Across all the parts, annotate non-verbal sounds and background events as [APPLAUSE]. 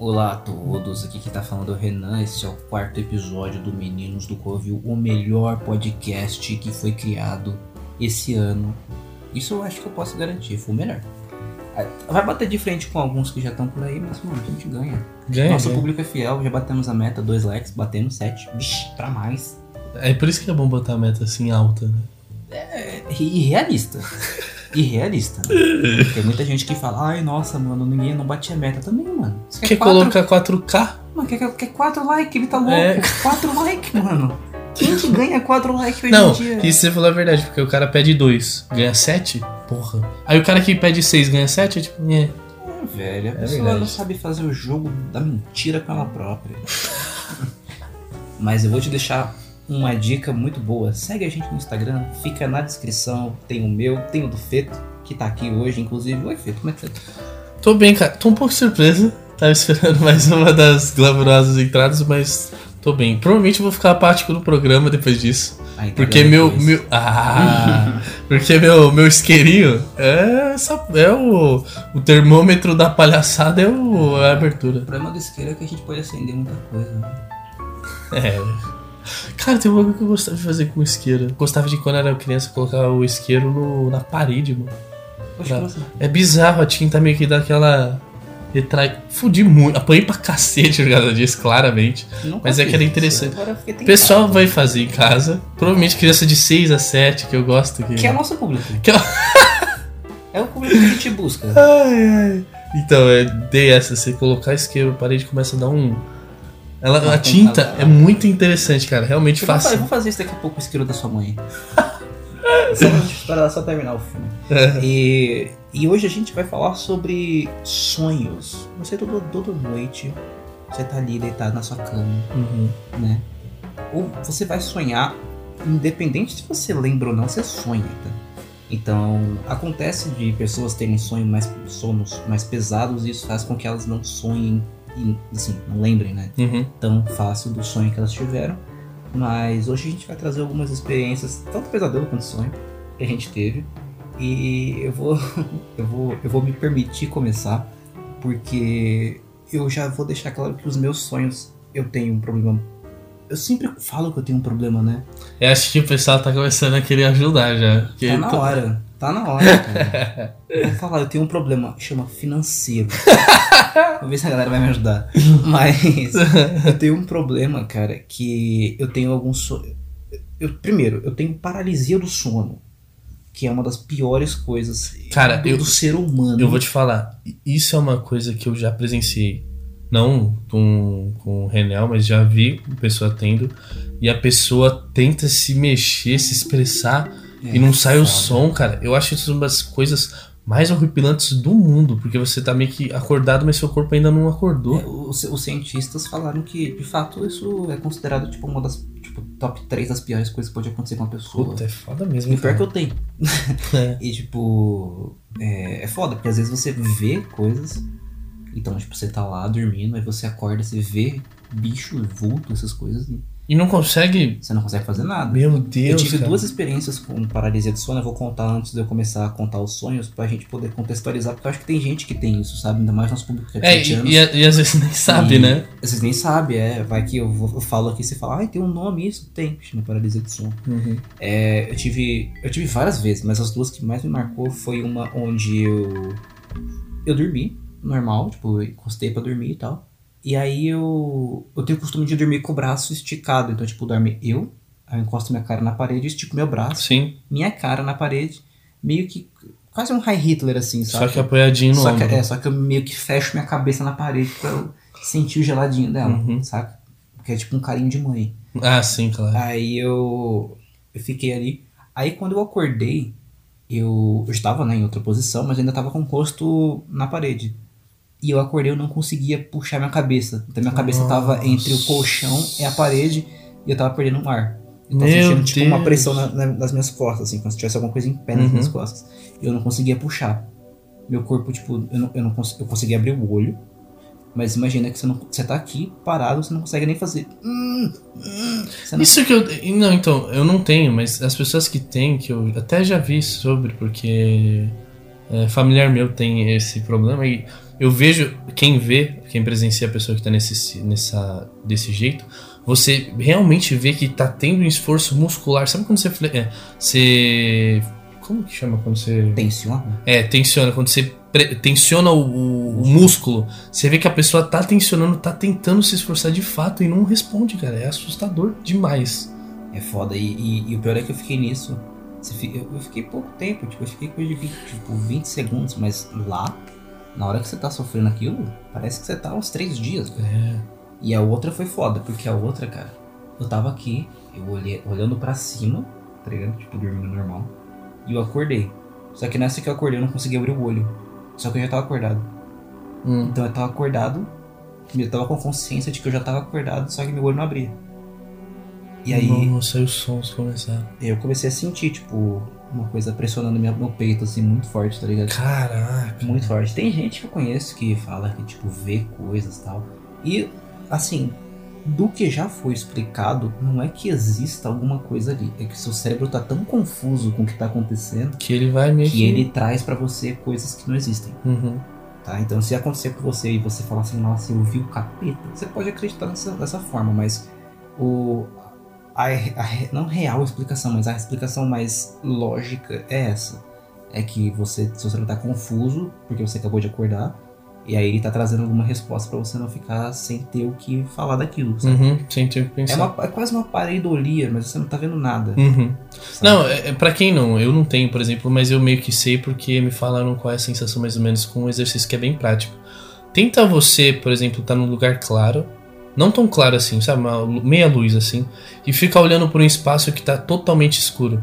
Olá a todos, aqui quem tá falando é o Renan, esse é o quarto episódio do Meninos do Covil, o melhor podcast que foi criado esse ano. Isso eu acho que eu posso garantir, foi o melhor. Ah, Vai bater de frente com alguns que já estão por aí, mas mano, a gente ganha. Ganha, Nosso ganha. público é fiel, já batemos a meta, dois likes, batemos sete, Vixe, pra mais. É por isso que é bom botar a meta assim alta, né? É irrealista. Irrealista. Né? Tem muita gente que fala, ai nossa, mano, ninguém não batia meta também, mano. Você Quer quatro- colocar 4K? Mano, quer, quer 4 likes, ele tá louco. É. 4 likes, mano. Quem que ganha 4 likes hoje Não, em dia? isso você falou a verdade, porque o cara pede 2, ganha 7? Porra. Aí o cara que pede 6 ganha 7, é tipo, é. É, velho, a É pessoa verdade. não sabe fazer o jogo da mentira com ela própria. [LAUGHS] Mas eu vou te deixar uma dica muito boa. Segue a gente no Instagram, fica na descrição. Tem o meu, tem o do Feto, que tá aqui hoje, inclusive. Oi, Feto, como é que tá? Tô bem, cara. Tô um pouco surpreso. Tava esperando [LAUGHS] mais uma das glamurosas entradas, mas tô bem. Provavelmente vou ficar apático no programa depois disso. Aí, tá Porque meu. depois? meu ah! [LAUGHS] porque meu, meu isqueirinho é, essa, é o. O termômetro da palhaçada é o, a abertura. O problema do isqueiro é que a gente pode acender muita coisa. Né? É. Cara, tem uma coisa que eu gostava de fazer com isqueiro. Gostava de quando era criança colocar o isqueiro no, na parede, mano. Poxa, assim? É bizarro, a tinta meio que dá aquela. Retrai. Fudi muito. Apanhei pra cacete por causa disso, claramente. Nunca Mas é que era interessante. O pessoal vai fazer em casa. Provavelmente criança de 6 a 7, que eu gosto. Que... Que é nosso público. Que é- [LAUGHS] É o público que a gente busca. Ai, ai. Então, é, dei essa. Você colocar isqueiro, parede começa a dar um. Ela, a tinta é muito interessante, cara. Realmente fa- eu fácil. vou fazer isso daqui a pouco, o isqueiro da sua mãe. [LAUGHS] só esperar só terminar o filme. E, e hoje a gente vai falar sobre sonhos. Você toda, toda noite, você tá ali deitado na sua cama, Uhum. né? Ou você vai sonhar, independente se você lembra ou não, você sonha, tá? Então, acontece de pessoas terem sonhos mais, sonos mais pesados e isso faz com que elas não sonhem e, assim, não lembrem, né? Uhum. tão fácil do sonho que elas tiveram. Mas hoje a gente vai trazer algumas experiências, tanto pesadelo quanto sonho, que a gente teve. E eu vou, [LAUGHS] eu vou, eu vou me permitir começar, porque eu já vou deixar claro que os meus sonhos eu tenho um problema. Eu sempre falo que eu tenho um problema, né? Eu acho que o pessoal tá começando a querer ajudar já. Tá na to- hora. Tá na hora, [LAUGHS] cara. Eu vou falar, eu tenho um problema, chama financeiro. [LAUGHS] Vou ver se a galera vai me ajudar. [LAUGHS] Mas eu tenho um problema, cara, que eu tenho algum sonho. Eu, primeiro, eu tenho paralisia do sono. Que é uma das piores coisas Cara, do, eu- do ser humano. Eu vou te falar, isso é uma coisa que eu já presenciei. Não com, com o Renel, mas já vi pessoa tendo. E a pessoa tenta se mexer, se expressar É, e não sai o som, cara. Eu acho isso uma das coisas mais horripilantes do mundo. Porque você tá meio que acordado, mas seu corpo ainda não acordou. É, os, os cientistas falaram que, de fato, isso é considerado tipo uma das tipo, top 3 das piores coisas que pode acontecer com uma pessoa. Puta, é foda mesmo. E pior que eu tenho. [LAUGHS] É. E tipo, é, é foda, porque às vezes você vê coisas. Então, tipo, você tá lá dormindo, aí você acorda, você vê bicho, vulto, essas coisas, e E não consegue. você não consegue fazer nada. Meu eu Deus. tive cara. duas experiências com paralisia do sono, eu vou contar antes de eu começar a contar os sonhos, pra gente poder contextualizar, porque eu acho que tem gente que tem isso, sabe? Ainda mais nosso público que é É, 20 e, anos. e, e às vezes nem sabe, E- né? Vocês nem sabem, é. Vai que eu, vou- eu falo aqui e você fala, ai, tem um nome isso? Tem, chama paralisia do sono. Uhum. É, eu tive. Eu tive várias vezes, mas as duas que mais me marcou foi uma onde eu. Eu dormi, normal, tipo, eu encostei pra dormir e tal. E aí eu. Eu tenho o costume de dormir com o braço esticado. Então, tipo, dorme eu, aí eu encosto minha cara na parede, estico meu braço, Sim. minha cara na parede, meio que. Quase um High Hitler, assim, Só sabe? que apoiadinho no Só que, ombro. é, só que eu meio que fecho minha cabeça na parede pra eu sentir o geladinho dela, Uhum. saca? Porque é tipo um carinho de mãe. Ah, sim, claro. Aí eu, eu fiquei ali. Aí quando eu acordei, eu, eu estava né, em outra posição, mas ainda estava com o rosto na parede. E eu acordei, eu não conseguia puxar minha cabeça. Então minha cabeça estava Nossa. entre o colchão e a parede e eu tava perdendo o ar. Eu tava Meu sentindo tipo uma pressão na- na- nas minhas costas, assim, como se tivesse alguma coisa em pé nas Uhum. minhas costas. E eu não conseguia puxar. Meu corpo, tipo, eu não, eu não cons- eu conseguia abrir o olho. Mas imagina que você, não, você tá aqui parado, você não consegue nem fazer. Hum, hum, não Isso que eu. Não, então, eu não tenho, mas as pessoas que têm, que eu até já vi sobre, porque é, familiar meu tem esse problema e eu vejo, quem vê, quem presencia a pessoa que tá nesse, nessa, desse jeito, você realmente vê que tá tendo um esforço muscular. Sabe quando você. É, você como que chama quando você. Tensiona? É, tensiona. Quando você tensiona o, o, o, músculo, você vê que a pessoa tá tensionando, tá tentando se esforçar de fato e não responde, cara. É assustador demais. É foda. E, e, e o pior é que eu fiquei nisso. Eu fiquei pouco tempo, tipo, eu fiquei coisa de 20, tipo, 20 segundos, mas lá, na hora que você tá sofrendo aquilo, parece que você tá uns 3 dias. Cara. É. E a outra foi foda, porque a outra, cara, eu tava aqui, eu olhei, olhando para cima, tá ligado? Tipo, dormindo normal. E eu acordei. Só que nessa que eu acordei eu não consegui abrir o olho. Só que eu já tava acordado. Hum. Então eu tava acordado, eu tava com consciência de que eu já tava acordado, só que meu olho não abria. E aí. Nossa, aí os sons começaram. Eu comecei a sentir, tipo, uma coisa pressionando meu, meu peito, assim, muito forte, tá ligado? Caraca. Muito forte. Tem gente que eu conheço que fala que, tipo, vê coisas e tal. E, assim, do que já foi explicado, não é que exista alguma coisa ali. É que seu cérebro tá tão confuso com o que tá acontecendo que ele vai meio que ele traz para você coisas que não existem. Uhum. Tá? Então, se acontecer com você e você falar assim, nossa, eu vi o capeta, você pode acreditar nessa, dessa forma, mas o, a, a, não real explicação, mas a explicação mais lógica é essa. É que você, seu cérebro tá confuso porque você acabou de acordar e aí ele tá trazendo alguma resposta para você não ficar sem ter o que falar daquilo? Uhum, sem ter o que pensar. É, uma, é, quase uma pareidolia, mas você não tá vendo nada. Uhum. Não, é, é, para quem não, eu não tenho, por exemplo, mas eu meio que sei porque me falaram qual é a sensação mais ou menos com um exercício que é bem prático. Tenta você, por exemplo, estar tá num lugar claro, não tão claro assim, sabe? Uma meia luz assim, e ficar olhando por um espaço que tá totalmente escuro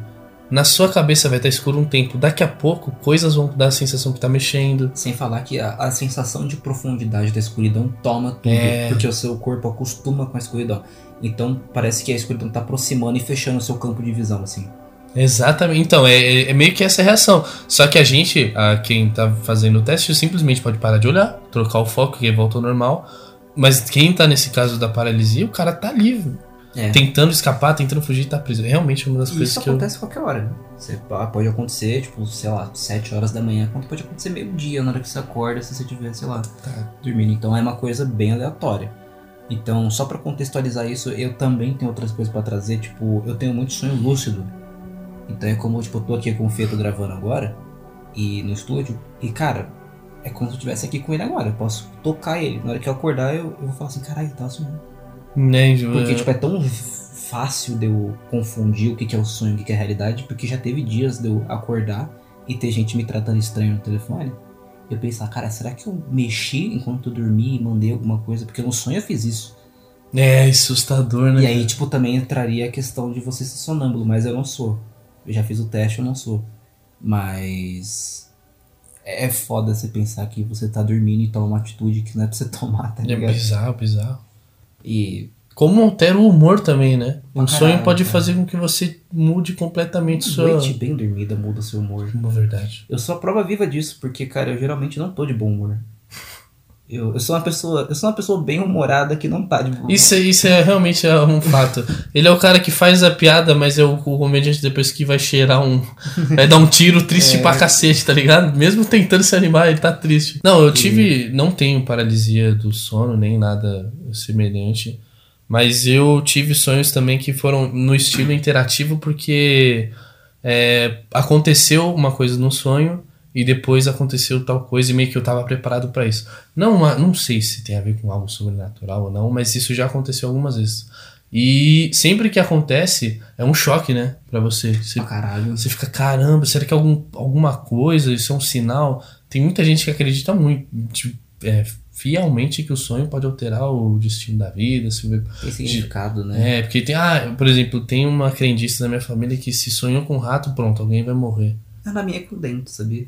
na sua cabeça vai estar escuro um tempo. Daqui a pouco, coisas vão dar a sensação que tá mexendo. Sem falar que a, a sensação de profundidade da escuridão toma tudo. É. Porque o seu corpo acostuma com a escuridão. Então parece que a escuridão tá aproximando e fechando o seu campo de visão, assim. Exatamente. Então, é, é, é meio que essa reação. Só que a gente, a quem tá fazendo o teste, simplesmente pode parar de olhar, trocar o foco e volta ao normal. Mas quem tá nesse caso da paralisia, o cara tá livre. É. Tentando escapar, tentando fugir, tá preso. Realmente é uma das e coisas isso que acontece eu... qualquer hora. Né? Você pode acontecer, tipo, sei lá, 7 horas da manhã, quanto pode acontecer meio-dia, na hora que você acorda, se você estiver, sei lá, tá. dormindo. Então é uma coisa bem aleatória. Então, só para contextualizar isso, eu também tenho outras coisas para trazer, tipo, eu tenho muito sonho lúcido. Então é como, tipo, eu tô aqui com o Fê, tô gravando agora, e no estúdio, e cara, é como se eu estivesse aqui com ele agora. Eu posso tocar ele. Na hora que eu acordar, eu, eu vou falar assim, caralho, tá sonhando. Nem, porque, tipo, é tão fácil de eu confundir o que é o sonho e o que é a realidade, porque já teve dias de eu acordar e ter gente me tratando estranho no telefone. Eu pensar, cara, será que eu mexi enquanto eu dormi e mandei alguma coisa? Porque no sonho eu fiz isso. É, assustador, né? E aí, tipo, também entraria a questão de você ser sonâmbulo, mas eu não sou. Eu já fiz o teste, eu não sou. Mas. É foda você pensar que você tá dormindo e toma uma atitude que não é pra você [LAUGHS] tomar, tá é ligado? É bizarro, bizarro. E. Como altera o humor também, né? Um Caralho, sonho pode cara. fazer com que você mude completamente uma sua. Noite bem dormida muda seu humor. Uma verdade. Eu sou a prova viva disso, porque, cara, eu geralmente não tô de bom humor. Eu, eu sou uma pessoa, eu sou uma pessoa bem humorada que não tá de boa. Isso, isso é realmente é um fato. Ele é o cara que faz a piada, mas é o, o comediante depois que vai cheirar um. Vai dar um tiro triste [LAUGHS] é. pra cacete, tá ligado? Mesmo tentando se animar, ele tá triste. Não, eu tive. Não tenho paralisia do sono, nem nada semelhante. Mas eu tive sonhos também que foram no estilo interativo, porque é, aconteceu uma coisa no sonho e depois aconteceu tal coisa e meio que eu tava preparado para isso. Não, não sei se tem a ver com algo sobrenatural ou não, mas isso já aconteceu algumas vezes. E sempre que acontece, é um choque, né? Pra você. Você, ah, caralho. você fica, caramba, será que é algum, alguma coisa? Isso é um sinal? Tem muita gente que acredita muito, tipo, é, fielmente que o sonho pode alterar o destino da vida. Se... Tem significado, né? É, porque tem, ah, por exemplo, tem uma crendice na minha família que se sonhou com um rato, pronto, alguém vai morrer. Ah, na minha é com dente, sabia?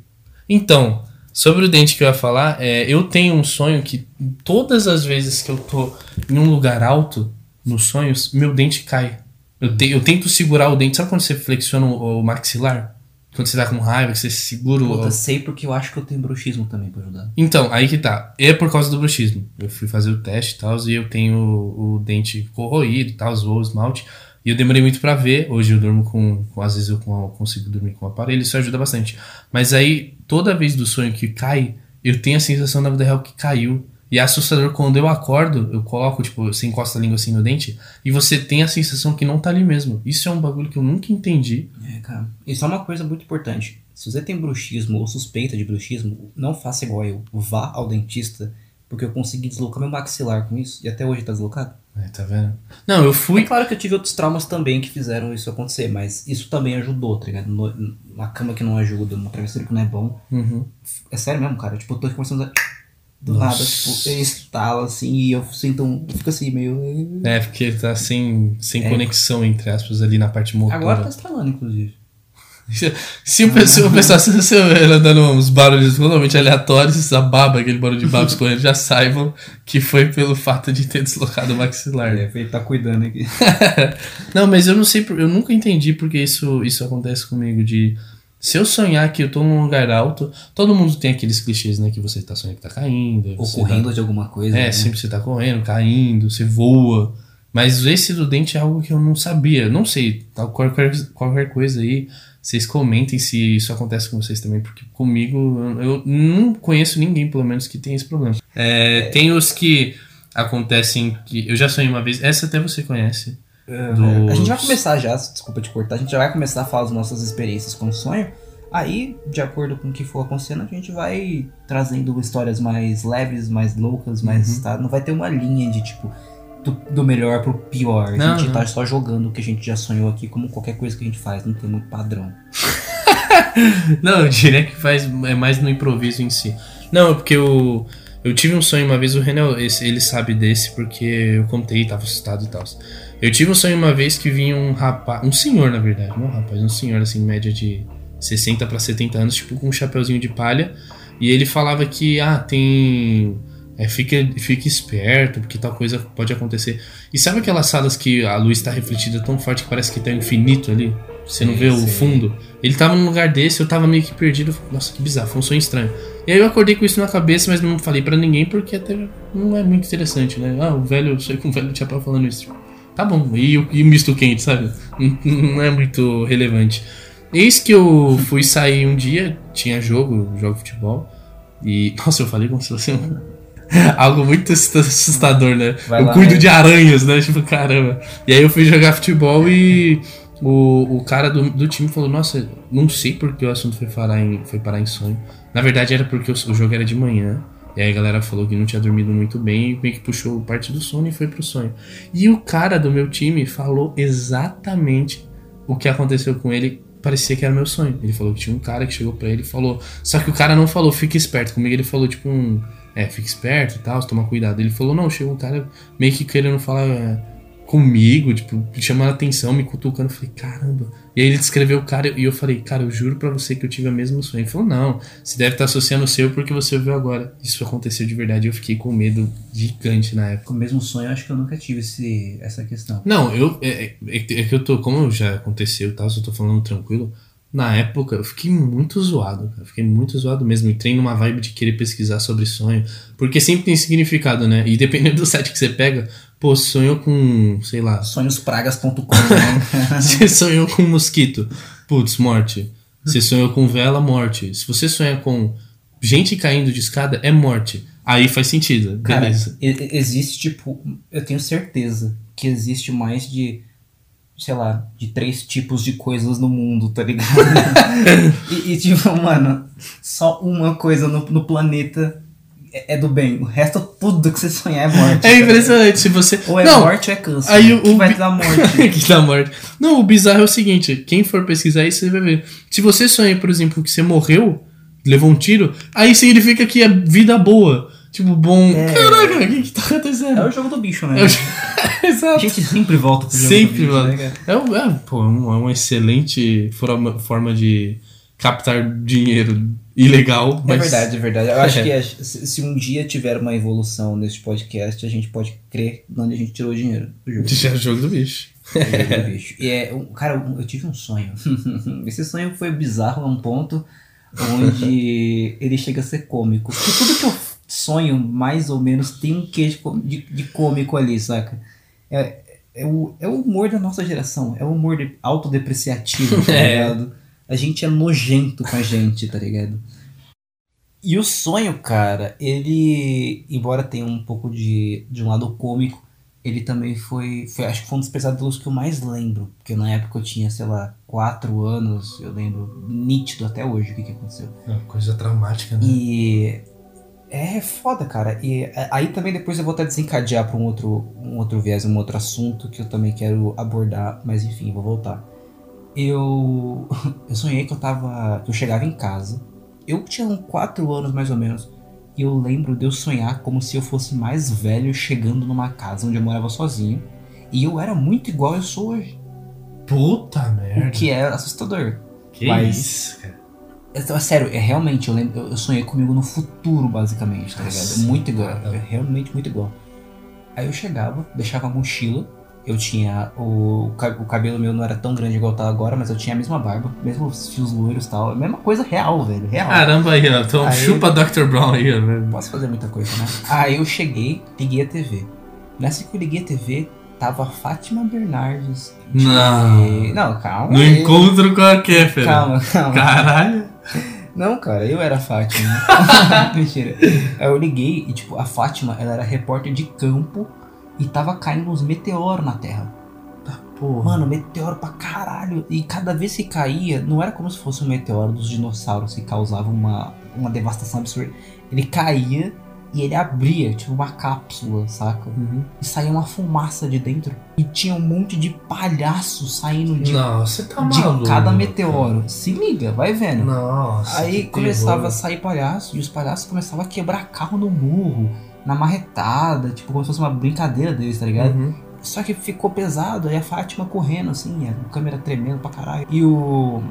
Então, sobre o dente que eu ia falar, é, eu tenho um sonho que todas as vezes que eu tô em um lugar alto, nos sonhos, meu dente cai. Eu, te, eu tento segurar o dente. Sabe quando você flexiona o, o maxilar? Quando você tá com raiva, que você segura Puta, o. sei porque eu acho que eu tenho bruxismo também pra ajudar. Então, aí que tá. É por causa do bruxismo. Eu fui fazer o teste e tal, e eu tenho o, o dente corroído e tal, o esmalte. E eu demorei muito para ver. Hoje eu durmo com, com. Às vezes eu consigo dormir com o aparelho, isso ajuda bastante. Mas aí, toda vez do sonho que cai, eu tenho a sensação na vida real que caiu. E é assustador quando eu acordo, eu coloco, tipo, você encosta a língua assim no dente, e você tem a sensação que não tá ali mesmo. Isso é um bagulho que eu nunca entendi. É, cara. Isso é uma coisa muito importante. Se você tem bruxismo ou suspeita de bruxismo, não faça igual eu. Vá ao dentista, porque eu consegui deslocar meu maxilar com isso, e até hoje tá deslocado. É, tá vendo? Não, eu fui. É claro que eu tive outros traumas também que fizeram isso acontecer, mas isso também ajudou, tá ligado? No- Uma cama que não ajuda, uma travesseiro que não é bom. Uhum. É sério mesmo, cara. Tipo, eu tô conversando do Nossa. nada, tipo, eu estalo assim e eu sinto um. Eu fico assim, meio. É, porque tá sem, sem É. conexão, entre aspas, ali na parte motora. Agora tá estralando, inclusive. Se o pessoal, o pessoal se você ela dando uns barulhos totalmente aleatórios, a baba, aquele barulho de baba escorrendo, já saibam que foi pelo fato de ter deslocado o maxilar. É, ele tá cuidando aqui. [LAUGHS] Não, mas eu não sei, eu nunca entendi porque isso, isso acontece comigo de se eu sonhar que eu tô num lugar alto, todo mundo tem aqueles clichês, né, que você tá sonhando que tá caindo, Ou correndo de alguma tá, coisa. é, né? sempre você tá correndo, caindo, você voa. Mas esse do dente é algo que eu não sabia. Não sei, qualquer, qualquer coisa aí, vocês comentem se isso acontece com vocês também, porque comigo eu não conheço ninguém, pelo menos, que tem esse problema. É, Tem os que acontecem que. Eu já sonhei uma vez, essa até você conhece. A gente vai começar já, desculpa te cortar, a gente já vai começar a falar das nossas experiências com o sonho. Aí, de acordo com o que for acontecendo, a gente vai trazendo histórias mais leves, mais loucas, mais. Uhum. Tá? Não vai ter uma linha de tipo. Do, do melhor pro pior. A Não, gente não. tá só jogando o que a gente já sonhou aqui, como qualquer coisa que a gente faz, não tem muito padrão. [LAUGHS] Não, eu diria que faz é mais no improviso em si. Não, é porque eu, eu tive um sonho uma vez, o Renan, ele sabe desse porque eu contei, tava assustado e tal. Eu tive um sonho uma vez que vinha um rapaz, um senhor na verdade, não um rapaz, um senhor assim, média de 60 para 70 anos, tipo com um chapeuzinho de palha, e ele falava que, ah, tem. É, fica, fica esperto, porque tal coisa pode acontecer. E sabe aquelas salas que a luz está refletida tão forte que parece que tá infinito ali? Você não Sim, vê o sim. fundo? Ele tava num lugar desse, eu tava meio que perdido. Nossa, que bizarro, foi um sonho estranho. E aí eu acordei com isso na cabeça, mas não falei pra ninguém porque até não é muito interessante, né? Ah, o velho, eu sei com o velho chapéu falando isso. Tá bom, e o, e o misto quente, sabe? Não, é muito relevante. Eis que eu fui sair um dia, tinha jogo, jogo de futebol. E. [LAUGHS] Nossa, eu falei como se fosse um- [LAUGHS] algo muito assusta- assustador, né? Vai eu lá, cuido né? de aranhas, né? [LAUGHS] Tipo, caramba. E aí eu fui jogar futebol e o, o cara do, do time falou: Nossa, não sei porque o assunto foi parar em, foi parar em sonho. Na verdade era porque o, o jogo era de manhã. E aí a galera falou que não tinha dormido muito bem e meio que puxou parte do sono e foi pro sonho. E o cara do meu time falou exatamente o que aconteceu com ele. Parecia que era meu sonho. Ele falou que tinha um cara que chegou pra ele e falou. Só que o cara não falou, fica esperto. Comigo ele falou, tipo, um. É, fica esperto e tal, toma cuidado. Ele falou, não, chegou um cara meio que querendo falar é, comigo, tipo, chamando a atenção, me cutucando. Eu falei, caramba. E aí ele descreveu o cara e eu falei, cara, eu juro pra você que eu tive o mesmo sonho. Ele falou, não, você deve estar associando o seu porque você ouviu agora. Isso aconteceu de verdade eu fiquei com medo gigante na época. Com o mesmo sonho, eu acho que eu nunca tive esse, essa questão. Não, eu. É, é- é que eu tô. Como já aconteceu e tal, eu tô falando tranquilo. Na época, eu fiquei muito zoado, cara. Fiquei muito zoado mesmo. Entrei numa vibe de querer pesquisar sobre sonho. Porque sempre tem significado, né? E dependendo do site que você pega, pô, sonhou com. sei lá. Sonhospragas.com, né? [LAUGHS] Você sonhou com mosquito. Putz, morte. Você sonhou com vela, morte. Se você sonha com gente caindo de escada, é morte. Aí faz sentido. Cara, Beleza. existe, tipo, eu tenho certeza que existe mais de, sei lá, de três tipos de coisas no mundo, tá ligado? [LAUGHS] e, e, tipo, mano, só uma coisa no, no planeta é, é do bem. O resto, tudo que você sonhar é morte. É tá impressionante. Se você. Ou é Não, morte ou é câncer. aí o- que o vai bi- te dar morte. [LAUGHS] que dá morte. Não, o bizarro é o seguinte: quem for pesquisar isso, você vai ver. Se você sonha, por exemplo, que você morreu, levou um tiro, aí significa que é vida boa. Tipo, bom. É. Caraca, o que, que tá acontecendo? É o jogo do bicho, né? É o- [LAUGHS] A Exato. gente sempre volta pro jogo Sempre, do bicho, mano. né? É, um- é, pô, é um- é uma excelente forma, forma de captar dinheiro ilegal. É mas- verdade, é verdade. Eu acho [LAUGHS] que se um dia tiver uma evolução nesse podcast, a gente pode crer de onde a gente tirou o dinheiro do jogo. É o jogo do bicho. do [LAUGHS] jogo do bicho. E é, cara, eu tive um sonho. Esse sonho foi bizarro a um ponto onde ele chega a ser cômico. Porque tudo que eu sonho, mais ou menos, tem um quê de, de, cômico ali, saca? É, é, o, é o humor da nossa geração. É o humor de- autodepreciativo, tá [LAUGHS] É. ligado? A gente é nojento com a gente, tá ligado? E o sonho, cara, ele, embora tenha um pouco de, de um lado cômico, ele também foi, foi, acho que foi um dos pesadelos que eu mais lembro. Porque na época eu tinha, sei lá, quatro anos, eu lembro nítido até hoje o que, que aconteceu. É uma coisa traumática, né? E é foda, cara. E é, aí também depois eu vou até desencadear para um outro, um outro viés, um outro assunto que eu também quero abordar, mas enfim, vou voltar. Eu, [LAUGHS] eu sonhei que eu tava. que eu chegava em casa. Eu tinha uns 4 anos mais ou menos. E eu lembro de eu sonhar como se eu fosse mais velho chegando numa casa onde eu morava sozinho. E eu era muito igual eu sou hoje. Puta merda. O que é assustador. Que Mas- isso, cara. É, sério, é realmente, eu, lembro, eu eu sonhei comigo no futuro, basicamente, tá ligado? É Nossa, muito igual, é realmente muito igual. Aí eu chegava, deixava a mochila, eu tinha. O, o cabelo meu não era tão grande igual tá agora, mas eu tinha a mesma barba, mesmos fios loiros e tal. A mesma coisa real, velho, real. Caramba aí, ó. Então Aí- chupa Dr. Brown aí, velho. Posso fazer muita coisa, né? Aí eu cheguei, liguei a TV. Nessa que eu liguei a TV, tava a Fátima Bernardes. Não. Não, calma. No aí. encontro com a Kéfera. Calma, calma. Caralho. Não, cara, eu era a Fátima. [LAUGHS] Mentira. Aí eu liguei e, tipo, a Fátima, ela era repórter de campo e tava caindo uns meteoros na Terra. Porra. Mano, meteoro pra caralho. E cada vez que caía, não era como se fosse um meteoro dos dinossauros que causava uma, uma devastação absurda. Ele caía e ele abria, tipo, uma cápsula, saca? Uhum. E saía uma fumaça de dentro. E tinha um monte de palhaços saindo de, Não, tá de maluco. cada meteoro. Se liga, vai vendo. Nossa. Aí começava terror. a sair palhaço e os palhaços começavam a quebrar carro no murro, na marretada, tipo, como se fosse uma brincadeira deles, tá ligado? Uhum. Só que ficou pesado, aí a Fátima correndo, assim, a câmera tremendo pra caralho. E o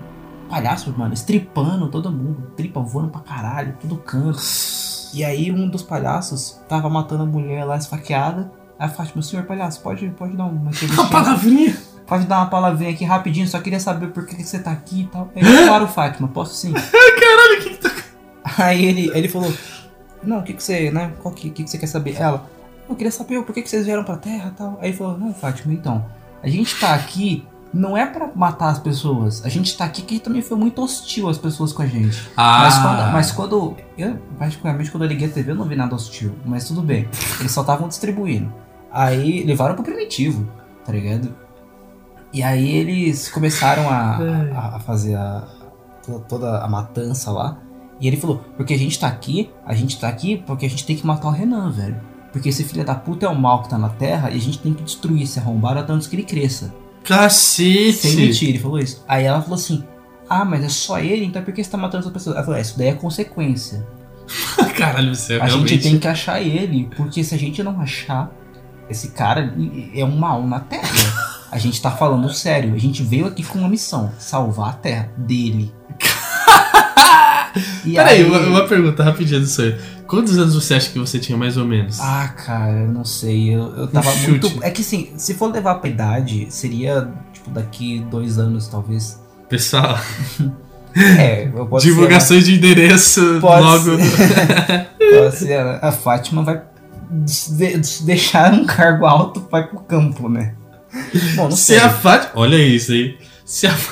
palhaço, mano, estripando todo mundo, tripa voando pra caralho, todo canto. E aí um dos palhaços tava matando a mulher lá esfaqueada. Aí a Fátima, senhor palhaço, pode, pode dar uma [LAUGHS] Uma palavrinha. Pode dar uma palavrinha aqui rapidinho, só queria saber por que que você tá aqui e tal. Aí, [LAUGHS] eu, claro, Fátima, posso sim. [LAUGHS] Caralho, o que que tá. Aí ele, ele falou, não, o que que você, né, qual que, que que você quer saber? Ela, eu queria saber por que que vocês vieram pra Terra e tal. Aí ele falou, não, Fátima, então, a gente tá aqui não é pra matar as pessoas, a gente tá aqui que também foi muito hostil as pessoas com a gente. Ah. Mas quando, mas quando, eu particularmente quando eu liguei a TV eu não vi nada hostil, mas tudo bem, eles só estavam distribuindo. Aí levaram pro primitivo, tá ligado? E aí eles começaram a, a, a fazer a, toda, toda a matança lá. E ele falou, porque a gente tá aqui, a gente tá aqui porque a gente tem que matar o Renan, velho. Porque esse filho da puta é o mal que tá na Terra e a gente tem que destruir esse arrombado até antes que ele cresça. Cacete. Sem mentir, ele falou isso. Aí ela falou assim, ah, mas é só ele, então por que você tá matando essa pessoa? Ela falou, é, isso daí é consequência. [LAUGHS] Caralho, você A realmente. gente tem que achar ele, porque se a gente não achar, esse cara é um mal na Terra. [LAUGHS] A gente tá falando sério, a gente veio aqui com uma missão, salvar a Terra dele. [LAUGHS] Peraí, aí- uma, uma pergunta rapidinho disso aí. Quantos anos você acha que você tinha mais ou menos? Ah, cara, eu não sei. Eu, eu tava Um muito. É que assim, se for levar pra idade, seria, tipo, daqui dois anos, talvez. Pessoal, [LAUGHS] É, eu posso ser, divulgações de endereço Pode logo. né? [LAUGHS] Pode ser, né? a Fátima vai de- deixar um cargo alto, vai pro campo, né? Bom, não Se sei. a Fátima. Olha isso aí. Se a, Se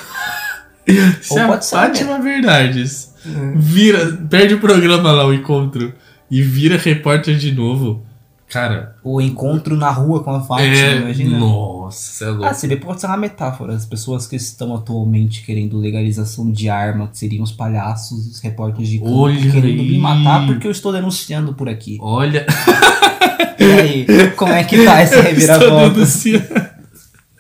Ou a pode Fátima Bernardes É. vira. Perde o programa lá, o encontro. E vira repórter de novo. Cara, O encontro na rua com a Fátima, é. imagina. Nossa, você é louco. Ah, pode ser uma metáfora. As pessoas que estão atualmente querendo legalização de arma, que seriam os palhaços, os repórteres de campo, Olha querendo aí. me matar porque eu estou denunciando por aqui. Olha. [LAUGHS] E aí, como é que tá essa [LAUGHS] Estou reviravolta? denunciando.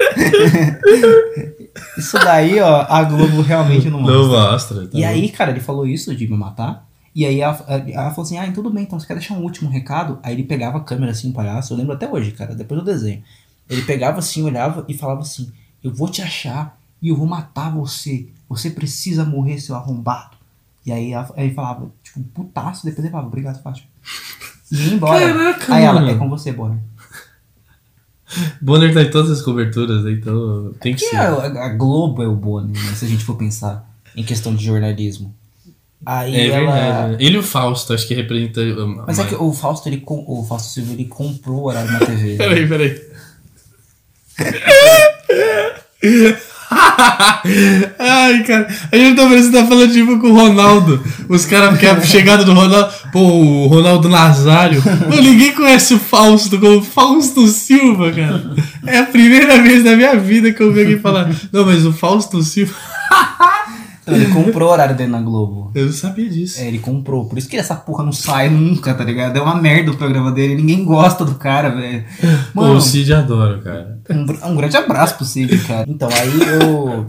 [LAUGHS] Isso daí, ó, a Globo realmente não mostra. Não mostra. tá E bom. aí, cara, ele falou isso de me matar. E aí ela, ela falou assim: Ah, tudo bem, então você quer deixar um último recado? Aí ele pegava a câmera assim, o palhaço, eu lembro até hoje, cara, depois do desenho. Ele pegava assim, olhava e falava assim: Eu vou te achar e eu vou matar você. Você precisa morrer, seu arrombado. E aí, ela- aí ele falava, tipo, putaço, depois ele falava, obrigado, Fátima. E ia embora. Caraca, aí ela, mano. é com você, Bonner. Bonner tá em todas as coberturas, né? então tem que Que ser. é, a, a Globo é o Bonner, né, se a gente for pensar em questão de jornalismo. Aí É ela. verdade. né? Ele e o Fausto, acho que representa. um, Mas é mais- que o Fausto, ele, com- o Fausto Silva, ele comprou o horário na TV. né? Peraí, peraí. [LAUGHS] [LAUGHS] Ai, cara. A gente tá parecendo tá falando tipo com o Ronaldo. Os caras que a chegada do Ronaldo. Pô, o Ronaldo Nazário. Pô, ninguém conhece o Fausto como Fausto Silva, cara. É a primeira vez na minha vida que eu vi alguém falar. Não, mas o Fausto Silva. [LAUGHS] Ele comprou o horário dele na Globo. Eu não sabia disso. É, ele comprou. Por isso que essa porra não sai nunca, tá ligado? É uma merda o programa dele. Ninguém gosta do cara, velho. Pô, [LAUGHS] o Cid adora, cara. Um, um grande abraço pro Cid, cara. Então, aí eu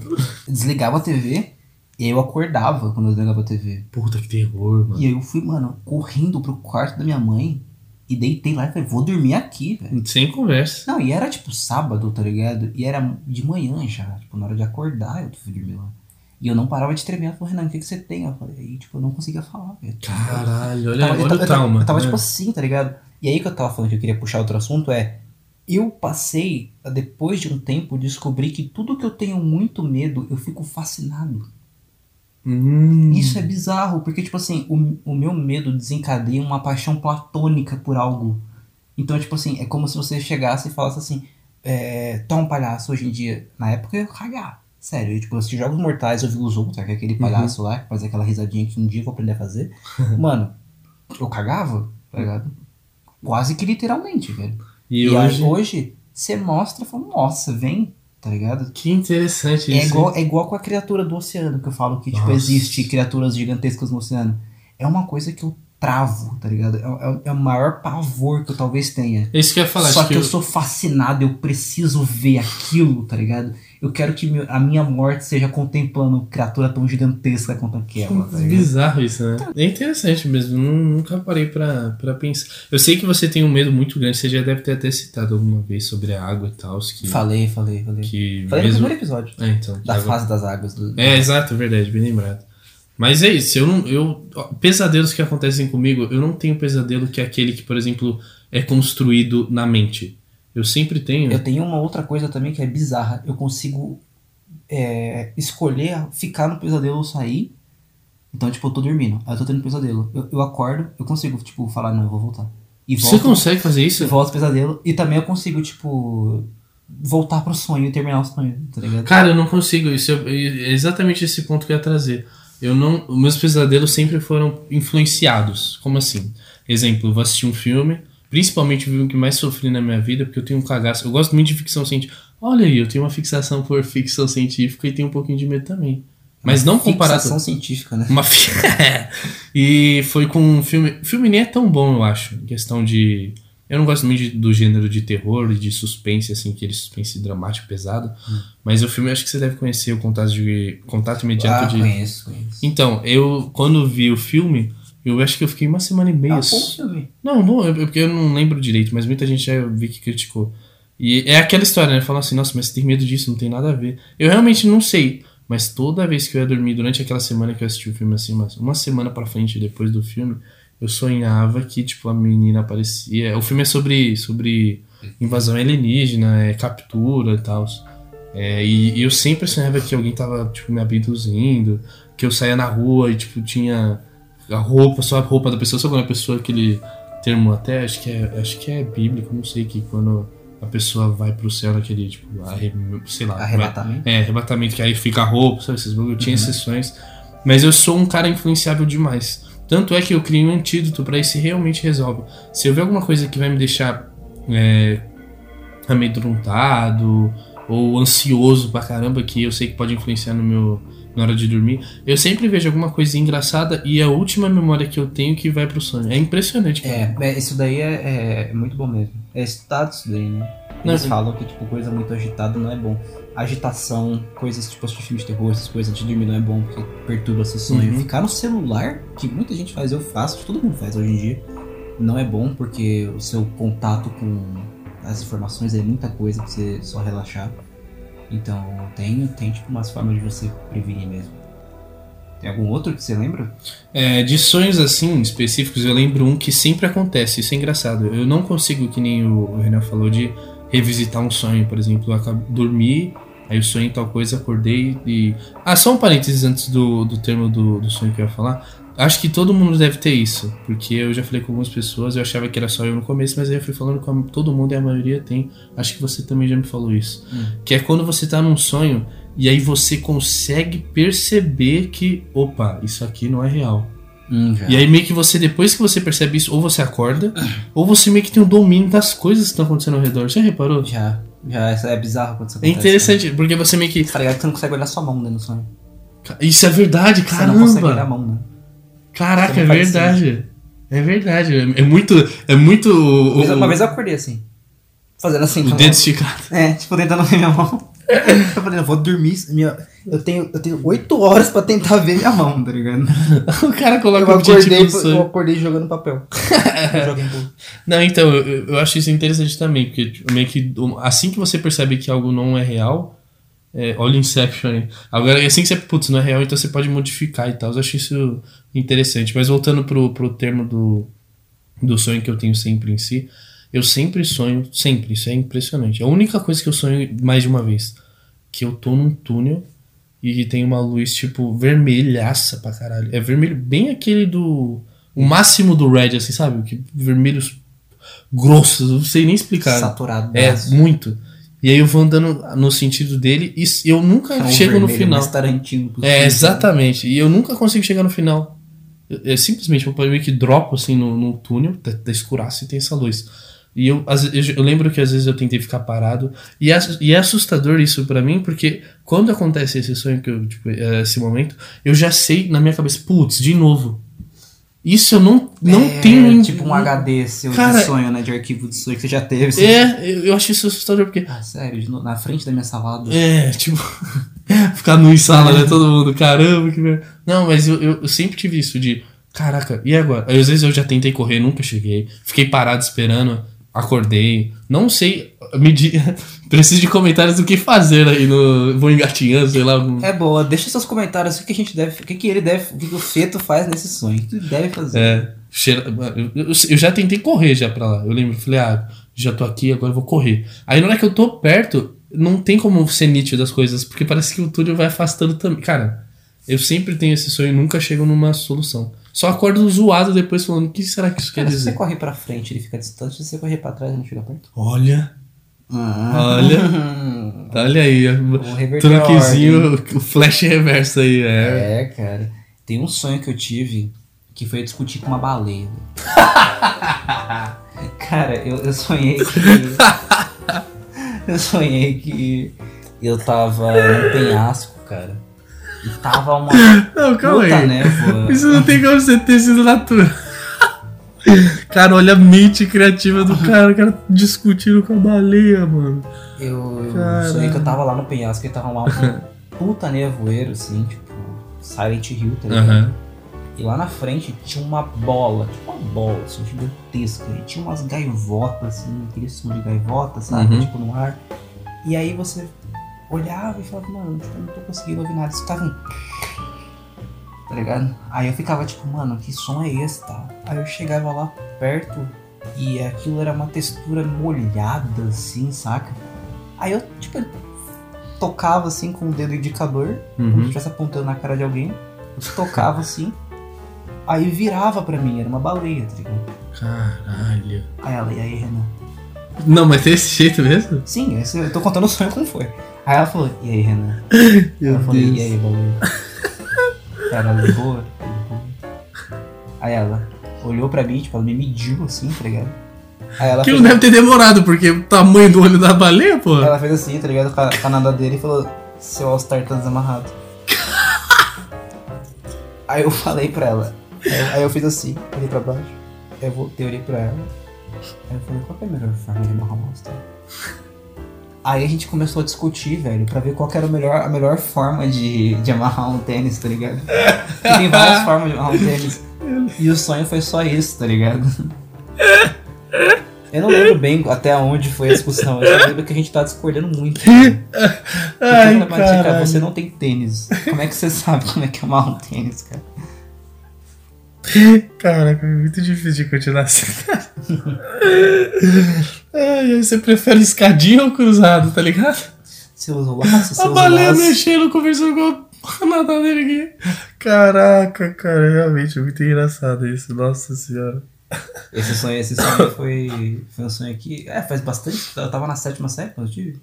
desligava a TV e aí eu acordava quando eu desligava a TV. Puta que terror, mano. E aí eu fui, mano, correndo pro quarto da minha mãe e deitei lá e falei, vou dormir aqui, velho. Sem conversa. Não, e era tipo sábado, tá ligado? E era de manhã já, tipo, na hora de acordar eu fui dormir lá. E eu não parava de tremer. Ela falou, Renan, o que, que você tem? Eu falei, aí, tipo, eu não conseguia falar, velho. Caralho, olha, tava, olha eu, o trauma. eu tava, né? tipo assim, tá ligado? E aí que eu tava falando que eu queria puxar outro assunto é. Eu passei, depois de um tempo, descobri que tudo que eu tenho muito medo, eu fico fascinado. Hum. Isso é bizarro, porque, tipo assim, o, o meu medo desencadeia uma paixão platônica por algo. Então, tipo assim, é como se você chegasse e falasse assim: é, é um palhaço hoje em dia. Na época eu ia cagar. Sério, eu, tipo, eu assisti Jogos Mortais, eu vi os outros, que é aquele palhaço lá, que faz aquela risadinha que um dia eu vou aprender a fazer. [LAUGHS] Mano, eu cagava, tá ligado? Quase que literalmente, velho. E, E, hoje. hoje, você mostra e fala, nossa, vem, tá ligado? Que interessante É isso. igual, é igual com a criatura do oceano, que eu falo que, tipo, Nossa. existe criaturas gigantescas no oceano. É uma coisa que eu travo, tá ligado? É, é- é o maior pavor que eu talvez tenha. É isso que eu ia falar. Só que, que eu sou fascinado, eu preciso ver aquilo, tá ligado? Eu quero que a minha morte seja contemplando criatura tão gigantesca quanto aquela, tá ligado? Bizarro isso, né? É interessante mesmo. nu- Nunca parei pra, pra pensar. Eu sei que você tem um medo muito grande. Você já deve ter até citado alguma vez sobre a água e tal. Que, Falei, falei, falei. que Falei no mesmo... primeiro episódio. É, então. Da água- fase das águas. Do... É, exato, verdade, bem lembrado. Mas é isso, eu não. Eu, pesadelos que acontecem comigo, eu não tenho pesadelo que é aquele que, por exemplo, é construído na mente. Eu sempre tenho. Eu tenho uma outra coisa também que é bizarra. Eu consigo é, escolher ficar no pesadelo ou sair. Então, tipo, eu tô dormindo. Aí eu tô tendo um pesadelo. Eu, eu acordo, eu consigo, tipo, falar, não, eu vou voltar. E Você volto, consegue fazer isso? volto pro pesadelo. E também eu consigo, tipo, voltar pro sonho e terminar o sonho, tá ligado? Cara, eu não consigo. Isso é é exatamente esse ponto que eu ia trazer. Eu não, meus pesadelos sempre foram influenciados. Como assim? Exemplo, eu vou assistir um filme, principalmente o filme que mais sofri na minha vida, porque eu tenho um cagaço. Eu gosto muito de ficção científica. Olha aí, eu tenho uma fixação por ficção científica e tenho um pouquinho de medo também. Mas não comparado. Fixação científica, né? Uma fi... [LAUGHS] e foi com um filme. O filme nem é tão bom, eu acho. Em questão de. Eu não gosto muito de- do gênero de terror e de suspense, assim, aquele suspense dramático pesado. Mas o filme acho que você deve conhecer o contato de. Contato imediato Ah, de. conheço, conheço. Então, eu quando vi o filme, eu acho que eu fiquei uma semana e meia. Ah. Não, bom, eu- porque eu não lembro direito, mas muita gente já vi que criticou. E é aquela história, né? Falam assim, nossa, mas você tem medo disso, não tem nada a ver. Eu realmente não sei, mas toda vez que eu ia dormir, durante aquela semana que eu assisti o filme, assim, mas uma semana pra frente depois do filme, eu sonhava que, tipo, a menina aparecia. O filme é sobre, sobre invasão alienígena, é captura e tal. É, e, e eu sempre sonhava que alguém tava, tipo, me abduzindo, que eu saía na rua e, tipo, tinha a roupa, só a roupa da pessoa, sabe quando a pessoa, aquele termo até, acho que é, acho que é bíblico, não sei, que quando a pessoa vai pro céu naquele, tipo, arre, sei lá. Arrebatamento. É, arrebatamento, que aí fica a roupa, sabe, esses bagulho. Eu tinha esses sonhos. Mas eu sou um cara influenciável demais. Tanto é que eu criei um antídoto pra isso e realmente resolve. Se eu ver alguma coisa que vai me deixar é, amedrontado ou ansioso pra caramba, que eu sei que pode influenciar no meu na hora de dormir, eu sempre vejo alguma coisa engraçada e a última memória que eu tenho que vai pro sonho. É impressionante. É, é, isso daí é, é muito bom mesmo. É isso daí, né? Não, Eles sim. falam que, tipo, coisa muito agitada não é bom. Agitação, coisas tipo assistir filme de terror, essas coisas antes de dormir não é bom, porque perturba seu sonho. Uhum. Ficar no celular, que muita gente faz, eu faço, todo mundo faz hoje em dia, não é bom, porque o seu contato com as informações é muita coisa pra você só relaxar. Então, tem, tem tipo, umas formas de você prevenir mesmo. Tem algum outro que você lembra? É, de sonhos assim, específicos, eu lembro um que sempre acontece, isso é engraçado. Eu não consigo, que nem o Renan falou, de revisitar um sonho, por exemplo, eu dormir, aí eu sonhei tal coisa, acordei e. Ah, só um parênteses antes do, do termo do, do sonho que eu ia falar. Acho que todo mundo deve ter isso, porque eu já falei com algumas pessoas, eu achava que era só eu no começo, mas aí eu fui falando com todo mundo e a maioria tem. Acho que você também já me falou isso. Hum. Que é quando você tá num sonho E aí você consegue perceber que, opa, isso aqui não é real. Hum, já. E aí meio que você, depois que você percebe isso, ou você acorda, ou você meio que tem o domínio das coisas que estão acontecendo ao redor. Você reparou? Já. Já, é bizarro quando isso É acontece. interessante, porque você meio que. Né? Tá ligado que você não consegue olhar sua mão dentro do sonho. Isso é verdade, Você não consegue olhar a mão, né? Caraca, é não faz verdade. É verdade. É é muito. É muito. Uma vez- o- Uma vez eu acordei assim. Fazendo assim. o dedo esticado. É, tipo, tentando ver minha mão. [LAUGHS] Eu falei, eu vou dormir. Minha... Eu tenho eu tenho oito horas pra tentar ver minha mão, tá ligado? [LAUGHS] O cara coloca Eu um acordei, sonho. eu acordei jogando papel. [LAUGHS] Não, então, eu, eu acho isso interessante também, porque tipo, meio que assim que você percebe que algo não é real, é, olha o Inception aí. Agora, assim que você, putz, não é real, então você pode modificar e tal. Eu acho isso interessante. Mas voltando pro, pro termo do, do sonho que eu tenho sempre em si, eu sempre sonho, sempre, isso é impressionante. A única coisa que eu sonho mais de uma vez, que eu tô num túnel e tem uma luz, tipo, vermelhaça pra caralho. É vermelho, bem aquele do. O máximo do Red, assim, sabe? Que vermelhos grossos, não sei nem explicar. Saturado. É, muito. E aí eu vou andando no sentido dele e eu nunca É um chego no final. mais Tarantino possível. É, exatamente. E eu nunca consigo chegar no final. Eu, eu simplesmente eu meio que dropo assim no, no túnel, da, da escuraça e tem essa luz. E eu, eu lembro que às vezes eu tentei ficar parado. E é, e é assustador isso pra mim, porque quando acontece esse sonho, que eu, tipo, é, esse momento, eu já sei na minha cabeça, putz, de novo. Isso eu não, não É, tenho. Tipo um HD seu Cara, de sonho, né? De arquivo de sonho que você já teve. assim. É, eu, eu acho isso assustador, porque Ah, sério, na frente da minha salada. É, tipo, [LAUGHS] ficar nu em sala, né? Todo mundo, caramba, que merda. Não, mas eu, eu, eu sempre tive isso de, caraca, e agora? Aí, às vezes eu já tentei correr, nunca cheguei. Fiquei parado esperando, acordei. Não sei, me di... [LAUGHS] preciso de comentários do que fazer aí no. Vou engatinhando, sei lá. É boa, deixa seus comentários o que a gente deve. O que, que ele deve. O que, o Feto faz nesse sonho. O que ele deve fazer. É, cheira- eu, eu- eu já tentei correr já pra lá. Eu lembro, falei, ah, já tô aqui, agora eu vou correr. Aí na hora que eu tô perto, não tem como ser nítido as coisas, porque parece que o túnel vai afastando também. Cara, eu sempre tenho esse sonho e nunca chego numa solução. Só acordo zoado depois falando, o que será que isso quer Cara, se você dizer? correr pra frente, ele fica distante. Se você correr pra trás, ele não chega perto. Olha, Olha. [LAUGHS] olha aí, Vou reverter a truquezinho, o flash reverso aí, é. É, cara. Tem um sonho que eu tive que foi discutir com uma baleia. [LAUGHS] cara, eu, eu sonhei que. [LAUGHS] eu sonhei que eu tava num penhasco, cara. E tava uma Não, calma puta aí. névoa. Isso não tem como você ter sido natural. [LAUGHS] Cara, olha a mente criativa do cara, o cara discutindo com a baleia, mano. Eu, sonhei que eu tava lá no penhasco e tava lá um [LAUGHS] puta nevoeiro, assim, tipo, Silent Hill, tá ligado? Aham. E lá na frente tinha uma bola, tipo uma bola, assim, gigantesca. E tinha umas gaivotas, assim, aquele som de gaivota, sabe? Uhum. Tipo no ar. E aí você olhava e falava, mano, tipo, eu não tô conseguindo ouvir nada. Escutava um. Tá ligado? Aí eu ficava tipo, mano, que som é esse, tá? Aí eu chegava lá perto e aquilo era uma textura molhada, assim, saca? Aí eu, tipo, tocava assim com o dedo indicador como se Uhum. estivesse apontando na cara de alguém. Eu tocava assim. Aí virava pra mim, era uma baleia, tá ligado? Caralho. Aí ela, e aí, Renan? Não, mas desse jeito mesmo? Sim, esse- eu tô contando o sonho como foi. Aí ela falou, e aí, Renan? [LAUGHS] Meu eu falei, Deus. e aí, baleia? Ela? Eu, de boa. Aí ela olhou pra mim, tipo, ela me mediu assim, tá ligado? Aí ela Aquilo fez, deve ter demorado, porque o tamanho do olho da baleia, pô. ela fez assim, tá ligado? Com a, com a nadadeira e falou, seu All-Star tá desamarrado. [LAUGHS] Aí eu falei pra ela. Aí eu, aí eu fiz assim, olhei pra baixo. Aí eu voltei, olhei pra ela. Aí eu falei, qual que é a melhor forma de amarrar um All-Star? Aí a gente começou a discutir, velho, pra ver qual era o melhor, a melhor forma de, de amarrar um tênis, tá ligado? Porque tem várias [LAUGHS] formas de amarrar um tênis. E o sonho foi só isso, tá ligado? Eu não lembro bem até onde foi a discussão, eu só lembro que a gente tá discordando muito. Ai, a é caralho. você não tem tênis. Como é que você sabe como é que amarra um tênis, cara? [LAUGHS] Caraca, é muito difícil de continuar assim. [LAUGHS] Ai, você prefere escadinha ou cruzado, tá ligado? Você usa o laço, você A usa baleia laço. mexendo, conversando com a nadadeira aqui. Caraca, cara, realmente é muito engraçado isso. Nossa senhora. Esse sonho, esse sonho foi, foi um sonho que. É, faz bastante. Eu tava na sétima série quando eu tive.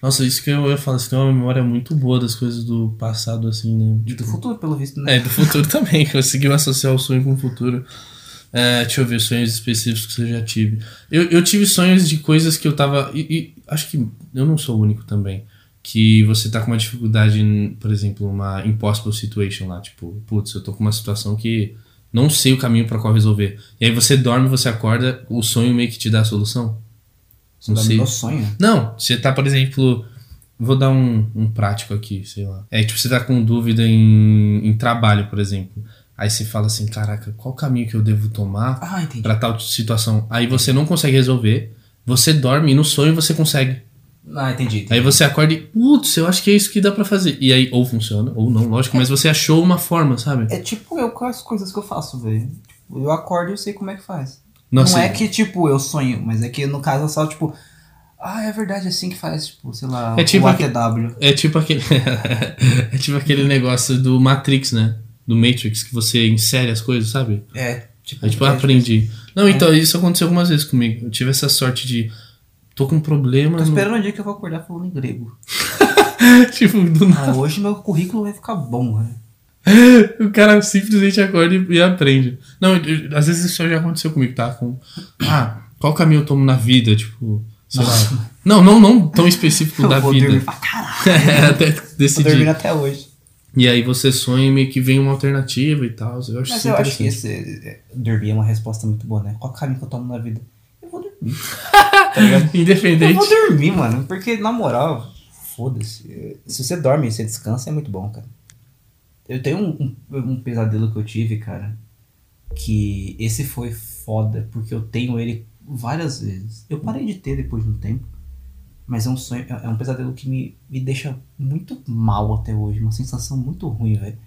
Nossa, isso que eu ia falar, você tem uma memória muito boa das coisas do passado, assim, né? E do futuro, pelo visto, né? É, do futuro [LAUGHS] também, conseguiu associar o sonho com o futuro. É, deixa eu ver, sonhos específicos que eu já tive. Eu, eu tive sonhos de coisas que eu tava. E, e acho que eu não sou o único também. Que você tá com uma dificuldade, por exemplo, uma impossible situation lá. Tipo, putz, eu tô com uma situação que não sei o caminho para qual resolver. E aí você dorme, você acorda, o sonho meio que te dá a solução. Você não dá sei. meu sonho. Não, você tá, por exemplo. Vou dar um, um prático aqui, sei lá. É tipo, você tá com dúvida em, em trabalho, por exemplo. Aí você fala assim: caraca, qual caminho que eu devo tomar Ah, entendi. pra tal situação? Aí você não consegue resolver, você dorme e no sonho você consegue. Ah, entendi. entendi. Aí você acorda e, putz, eu acho que é isso que dá pra fazer. E aí, ou funciona, ou não, lógico, mas você achou uma forma, sabe? É tipo eu com as coisas que eu faço, velho. Tipo, eu acordo e eu sei como é que faz. Nossa, Não é que, tipo, eu sonho, mas é que no caso é só, tipo, ah, é verdade, é assim que faz, tipo, sei lá, É tipo o ATW. É tipo aquele. [LAUGHS] é tipo aquele negócio do Matrix, né? Do Matrix, que você insere as coisas, sabe? É, tipo, Aí, tipo, é, aprendi. Não, então, isso aconteceu algumas vezes comigo. Eu tive essa sorte de. Tô com um problema. Tô no- esperando o dia que eu vou acordar falando em grego. [LAUGHS] tipo, do nada. Ah, hoje meu currículo vai ficar bom, né? [LAUGHS] O cara simplesmente acorda e, e aprende. Não, eu- às vezes isso já aconteceu comigo, tá? Com. Ah, qual caminho eu tomo na vida? Tipo. Sei Nossa. lá. Não, não, não tão específico [LAUGHS] Eu da vou vida. dormir pra caralho. É, [LAUGHS] até decidir. dormindo até hoje. E aí você sonha e meio que vem uma alternativa e tal. Eu acho Mas eu acho que esse é, dormir é uma resposta muito boa, né? Qual caminho que eu tomo na vida? Eu vou dormir. tá ligado? Eu Independente. vou dormir, mano. Porque, na moral, foda-se. Se você dorme e você descansa, é muito bom, cara. Eu tenho um, um, um pesadelo que eu tive, cara. Que esse foi foda, porque eu tenho ele várias vezes. Eu parei de ter depois de um tempo. Mas é um sonho, é é um pesadelo que me, me deixa muito mal até hoje. Uma sensação muito ruim, velho.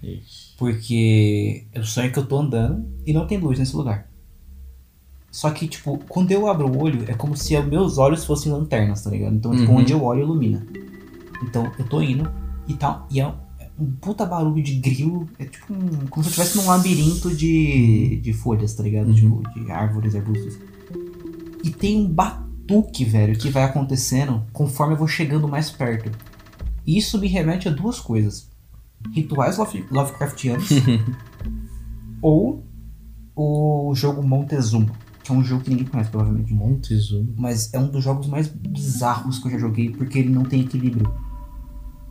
Porque é o sonho que eu tô andando e não tem luz nesse lugar. Só que, tipo, quando eu abro o olho, é como se meus olhos fossem lanternas, tá ligado? Então, tipo, Uhum. onde eu olho, ilumina. Então, eu tô indo e tal. E é um, puta barulho de grilo. É tipo um, como se eu estivesse num labirinto de, de folhas, tá ligado? Uhum. Tipo, de árvores, arbustos. E tem um batuque, velho, que vai acontecendo conforme eu vou chegando mais perto. E isso me remete a duas coisas: rituais Love- Lovecraftianos [LAUGHS] ou o jogo Montezuma, que é um jogo que ninguém conhece, provavelmente. Montezuma. Mas é um dos jogos mais bizarros que eu já joguei, porque ele não tem equilíbrio.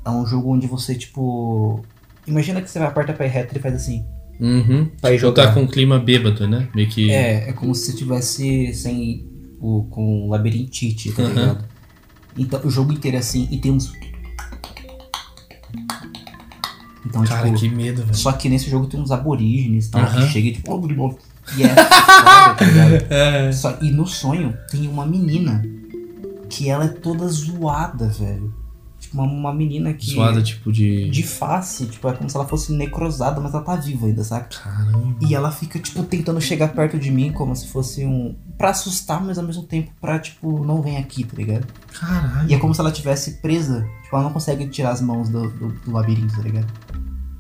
É um jogo onde você, tipo. Imagina que você vai aperta pra ir reto e faz assim. Uhum. Pra Tipo, tá jogar. com um clima bêbado, né? Meio que. É, é como se você tivesse sem. O, com labirintite, tá Aham. ligado? Então o jogo inteiro é assim e tem uns. Então, Cara, tipo. que medo, velho. Só que nesse jogo tem uns aborígenes tal, Aham. que chega e tipo. "Oh, blá, blá", E é foda, tá ligado? [LAUGHS] É. Só, e no sonho tem uma menina que ela é toda zoada, velho. Uma, uma menina que. Zoada, tipo de. De face, tipo, é como se ela fosse necrosada, mas ela tá viva ainda, saca? Caramba. E ela fica, tipo, tentando chegar perto de mim como se fosse um. Pra assustar, mas ao mesmo tempo pra, tipo, não vem aqui, tá ligado? Caralho. E é como se ela tivesse presa. Tipo, ela não consegue tirar as mãos do, do, do labirinto, tá ligado?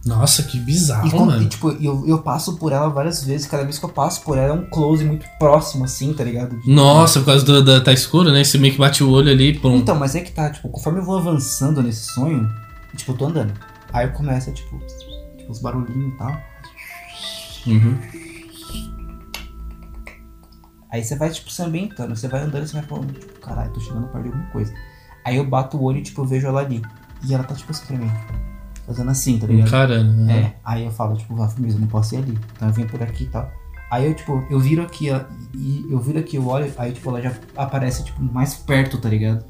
Nossa, que bizarro, E, mano. e, tipo, eu, eu passo por ela várias vezes. Cada vez que eu passo por ela é um close muito próximo, assim, tá ligado? Nossa, por causa do, da. Tá escuro, né? Você meio que bate o olho ali, pum. Então, mas é que tá, tipo, conforme eu vou avançando nesse sonho, tipo, eu tô andando. Aí começa, tipo, tipo os barulhinhos e tal. Uhum. Aí você vai, tipo, se ambientando. Você vai andando e você vai falando, tipo, caralho, tô chegando perto de alguma coisa. Aí eu bato o olho e, tipo, eu vejo ela ali. E ela tá, tipo, assim pra mim. Fazendo assim, tá ligado? Caramba. É, aí eu falo, tipo, ah, firmeza, eu não posso ir ali. Então eu venho por aqui e tal. Aí eu, tipo, eu viro aqui, ó, e eu viro aqui, eu olho, aí, tipo, ela já aparece, tipo, mais perto, tá ligado?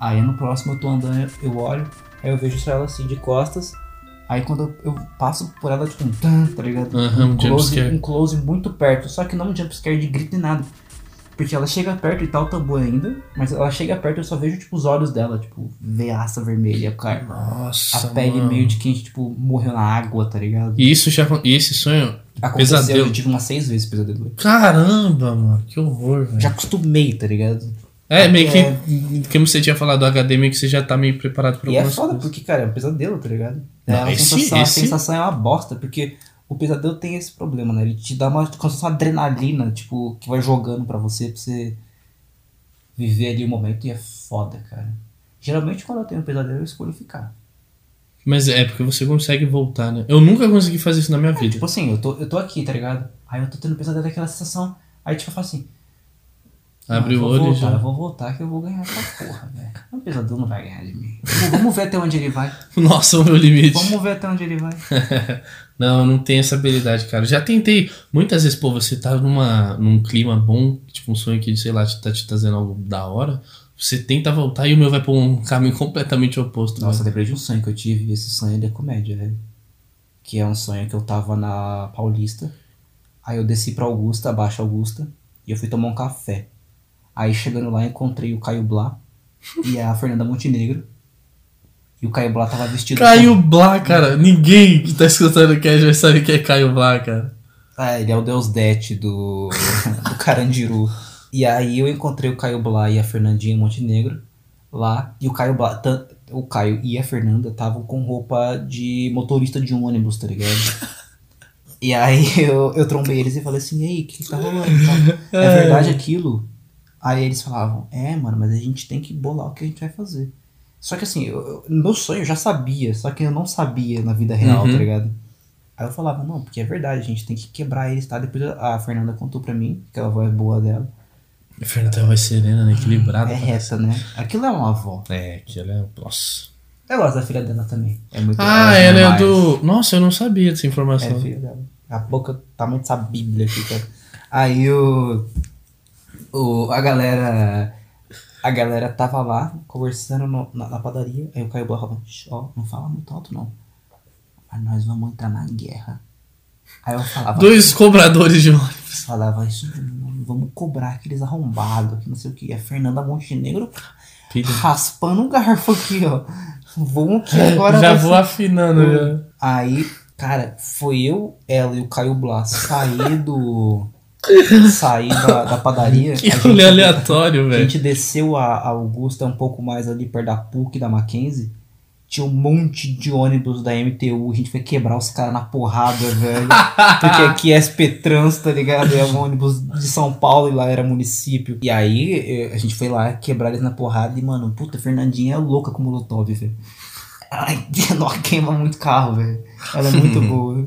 Aí no próximo eu tô andando, eu olho, aí eu vejo só ela assim, de costas. Aí quando eu, eu passo por ela, tipo, um tan, tá ligado? Um close, um close muito perto, só que não um jumpscare de grito nem nada. Porque ela chega perto e tá o tambor ainda, mas ela chega perto e eu só vejo, tipo, os olhos dela, tipo, veaça vermelha, cara. Nossa. A pele mano. meio de quem, tipo, morreu na água, tá ligado? E isso já. E esse sonho. Aconteceu, Pesadelo. eu tive umas seis vezes pesadelo. Caramba, mano. Que horror, velho. Já acostumei, tá ligado? É, meio É. que. Como você tinha falado do HD, meio que você já tá meio preparado pra E é foda, coisas. porque, cara, é um pesadelo, tá ligado? É, Não, a, esse- sensação, esse- a sensação é uma bosta, porque o pesadelo tem esse problema, né? Ele te dá uma, como uma adrenalina, tipo, que vai jogando pra você, pra você viver ali o momento e é foda, cara. Geralmente quando eu tenho um pesadelo eu escolho ficar. Mas é porque você consegue voltar, né? Eu nunca consegui fazer isso na minha vida. Tipo assim, eu tô, eu tô aqui, tá ligado? Aí eu tô tendo pesadelo daquela sensação. Aí tipo eu falo assim. Abre "Não, o olho e voltar, já. Eu vou voltar que eu vou ganhar essa porra, velho. [LAUGHS] O pesadelo não vai ganhar de mim. Vamos- ver até onde ele vai. [LAUGHS] Nossa, o meu limite. Vamos ver até onde ele vai. [LAUGHS] não, eu não tenho essa habilidade, cara. Já tentei muitas vezes, pô, você tá numa, num clima bom, tipo um sonho que, sei lá, te- tá te trazendo algo da hora. Você tenta voltar e o meu vai por um caminho completamente oposto. Nossa, eu velho. lembrei de um sonho que eu tive, esse sonho é de comédia, velho. Que é um sonho que eu tava na Paulista. Aí eu desci pra Augusta, abaixo Augusta, e eu fui tomar um café. Aí chegando lá, encontrei o Caio Blá e a Fernanda Montenegro. E o Caio Blá tava vestido. Caio Blá, cara. Ninguém que tá escutando o cast vai saber que é Caio Blá, cara. Ah, ele é o Deus Det do, [LAUGHS] do Carandiru. E aí eu encontrei o Caio Blá e a Fernandinha Montenegro lá. E o Caio Blá, o Caio e a Fernanda estavam com roupa de motorista de um ônibus, tá ligado? [LAUGHS] E aí eu, eu trombei eles e falei assim, ei, o que, que tá rolando? tal? [LAUGHS] É verdade aquilo? Aí eles falavam, é, mano, mas a gente tem que bolar o que a gente vai fazer. Só que assim, eu, eu- no meu sonho eu já sabia, só que eu não sabia na vida real, Uhum. tá ligado? Aí eu falava, não, porque é verdade, a gente tem que quebrar eles, tá? Depois a Fernanda contou pra mim, aquela voz boa dela. A Fernanda vai serena, né? Equilibrada. É reta, né? Aquilo é uma avó. É, que ela é. Nossa. Eu gosto da filha dela também. É muito Ah, é ela é demais. do. Nossa, eu não sabia dessa É, informação. filha dela. A boca, tamanho dessa bíblia aqui, cara. Aí o, o. A galera. A galera tava lá, conversando no- na, na padaria. Aí o Caio falava, "Shh, ó, não fala muito alto não. Mas nós vamos entrar na guerra. Aí eu falava. Dois cobradores de ônibus. Falava isso, vamos cobrar aqueles arrombados, que não sei o que. A Fernanda Montenegro Filho. raspando um garfo aqui, ó. Vamos que [LAUGHS] agora já vou ser- afinando. Já. Aí, cara, foi eu, ela e o Caio Blas sair do. Sair da, da padaria. Que a rolê aleatório, A velho. gente desceu a, a Augusta um pouco mais ali perto da PUC da Mackenzie. Tinha um monte de ônibus da MTU. A gente foi quebrar os caras na porrada, velho. [LAUGHS] Porque aqui é SP Trans, tá ligado? É um ônibus de São Paulo e lá era município. E aí eh, a gente foi lá quebrar eles na porrada e, mano, puta, a Fernandinha é louca com Molotov, velho. [LAUGHS] Ela queima muito carro, velho. Ela é muito [LAUGHS] boa.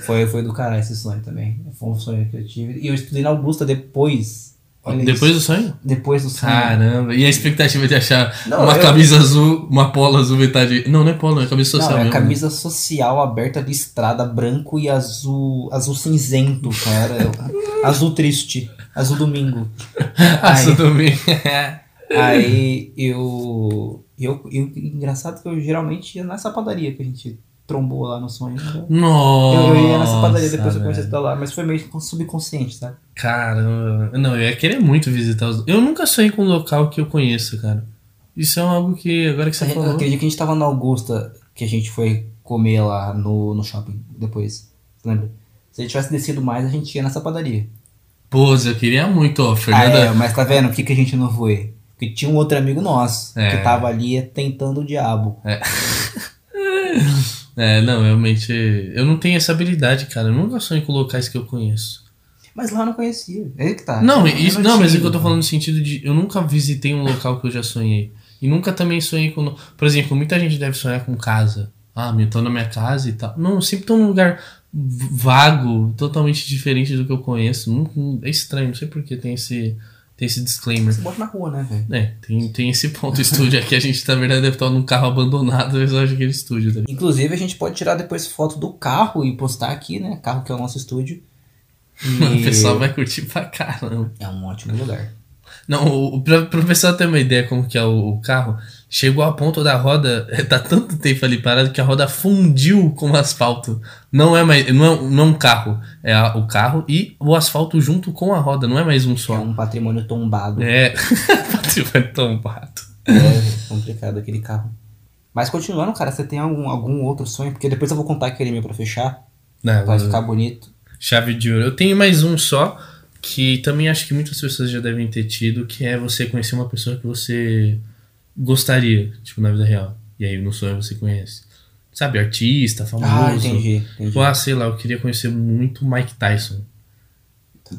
Foi, foi do caralho esse sonho também. Foi um sonho que eu tive. E eu estudei na Augusta depois. Olha Depois isso. do sonho? Depois do sonho. Caramba. E a expectativa de achar Não, uma eu- camisa azul, uma polo azul metade. Não, não é polo, é camisa social Não, é mesmo. camisa social aberta de estrada, branco e azul, azul cinzento, cara. [LAUGHS] azul triste, azul domingo. [LAUGHS] Azul Aí, também. [LAUGHS] aí eu, eu, eu. Engraçado que eu geralmente ia nessa padaria que a gente trombou lá no sonho. né? Nossa. Eu, eu ia nessa padaria depois que eu comecei a estudar lá, mas foi meio subconsciente, sabe? Caramba. Não, eu ia querer muito visitar os. Eu nunca sonhei com um local que eu conheço, cara. Isso é algo que, agora que você falou. Aquele dia que a gente tava na Augusta, que a gente foi comer lá no, no shopping depois. Você lembra? Se a gente tivesse descido mais, a gente ia nessa padaria. Pô, eu queria muito, ó. Ah, Fernanda. é, mas tá vendo? Por que, que a gente não foi? Porque tinha um outro amigo nosso É. que tava ali tentando o diabo. É, [LAUGHS] não, realmente. Eu não tenho essa habilidade, cara. Eu nunca sonhei com locais que eu conheço. Mas lá eu não conhecia. É que tá. Não, Eu isso, não, mas é que eu tô falando no sentido de. Eu nunca visitei um local que eu já sonhei. E nunca também sonhei com. Por exemplo, muita gente deve sonhar com casa. Ah, eu tô na minha casa e tal. Não, eu sempre tô num lugar vago, totalmente diferente do que eu conheço. Não- não- é estranho, não sei por que tem esse, tem esse disclaimer. Você bota na rua, né, velho? É, tem, tem esse ponto. O estúdio aqui, a gente na verdade deve estar num carro abandonado, mas eu acho que aquele estúdio. Tá? Inclusive, a gente pode tirar depois foto do carro e postar aqui, né? Carro que é o nosso estúdio. [LAUGHS] O E pessoal vai curtir pra caramba. É um ótimo lugar. Não, o, o, pra, pro pessoal ter uma ideia como que é o, o carro, chegou a ponto da roda, [LAUGHS] tá tanto tempo ali parado que a roda fundiu com o asfalto. Não é mais, não é, não é um carro, é a- o carro e o asfalto junto com a roda, não é mais um É só. um patrimônio tombado. É, [LAUGHS] patrimônio tombado. É complicado aquele carro. Mas continuando, cara, você tem algum, algum outro sonho? Porque depois eu vou contar aquele meu pra fechar. Não, Vai ficar bonito. Chave de ouro. Eu tenho mais um só, que também acho que muitas pessoas já devem ter tido, que é você conhecer uma pessoa que você gostaria, tipo, na vida real. E aí no sonho você conhece. Sabe, artista, famoso. Ah, entendi. entendi. Ah, sei lá, eu queria conhecer muito o Mike Tyson.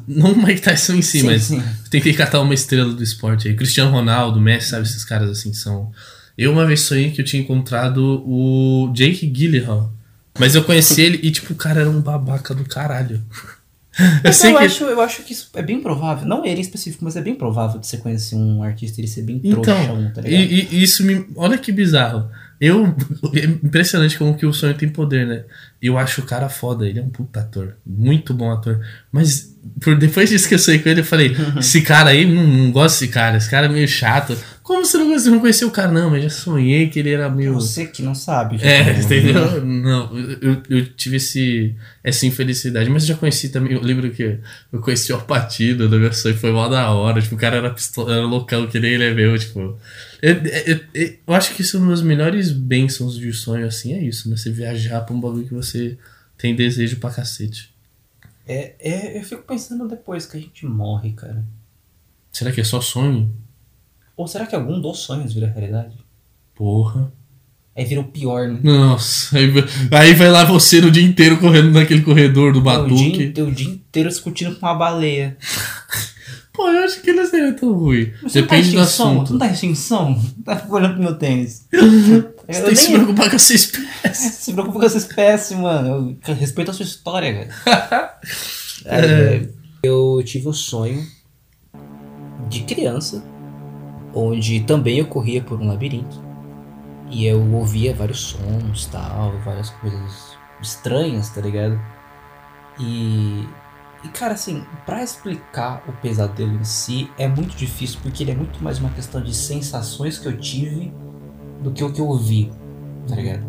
Não o Mike Tyson em si, Sim, mas sim. tentei catar uma estrela do esporte aí. Cristiano Ronaldo, Messi, sabe? Esses caras assim são. Eu uma vez sonhei que eu tinha encontrado o Jake Gyllenhaal. Mas eu conheci ele e, tipo, o cara era um babaca do caralho. Eu sei eu, que. acho, eu acho que isso é bem provável. Não ele em específico, mas é bem provável de você conhecer um artista e ele ser bem Então, trouxão, tá ligado? e- e isso me. Olha que bizarro. Eu. [LAUGHS] É impressionante como que o sonho tem poder, né? Eu acho o cara foda, ele é um puta ator. Muito bom ator. Mas por depois disso que eu sonhei com ele, eu falei: [LAUGHS] esse cara aí, não, não gosto desse cara, esse cara é meio chato. Como você não, você não conheceu o cara? Não, mas já sonhei que ele era meio. Você que não sabe. É, [LAUGHS] entendeu? Não, eu, eu tive esse, essa infelicidade, mas eu já conheci também. Eu lembro que eu conheci o Alpatino no meu sonho, foi mal da hora. Tipo, o cara era, pistola, era loucão, que nem ele é meu. Tipo, eu, eu, eu, eu acho que isso é uma das melhores bênçãos de sonho, assim, é isso, né? Você viajar pra um bagulho que você tem desejo pra cacete. É, é, eu fico pensando depois que a gente morre, cara. Será que é só sonho? Ou será que algum dos sonhos vira realidade? Porra. Aí vira o pior, né? Nossa, aí, vai- aí vai lá você o dia inteiro correndo naquele corredor do dia, Batuque. o dia inteiro discutindo com uma baleia. [LAUGHS] Pô, eu acho que não seria tão ruim. Você Depende não do tá extinção? Tu assunto. não tá extinção? Tá olhando pro meu tênis. [LAUGHS] Você Eu tem que se nem- preocupar com a sua espécie. [LAUGHS] Se preocupa com essa espécie, mano. Eu respeito a sua história, cara. [LAUGHS] É, eu tive um sonho de criança, onde também eu corria por um labirinto. E eu ouvia vários sons tal, várias coisas estranhas, tá ligado? E. E cara, assim, pra explicar o pesadelo em si é muito difícil, porque ele é muito mais uma questão de sensações que eu tive do que o que eu ouvi, tá ligado?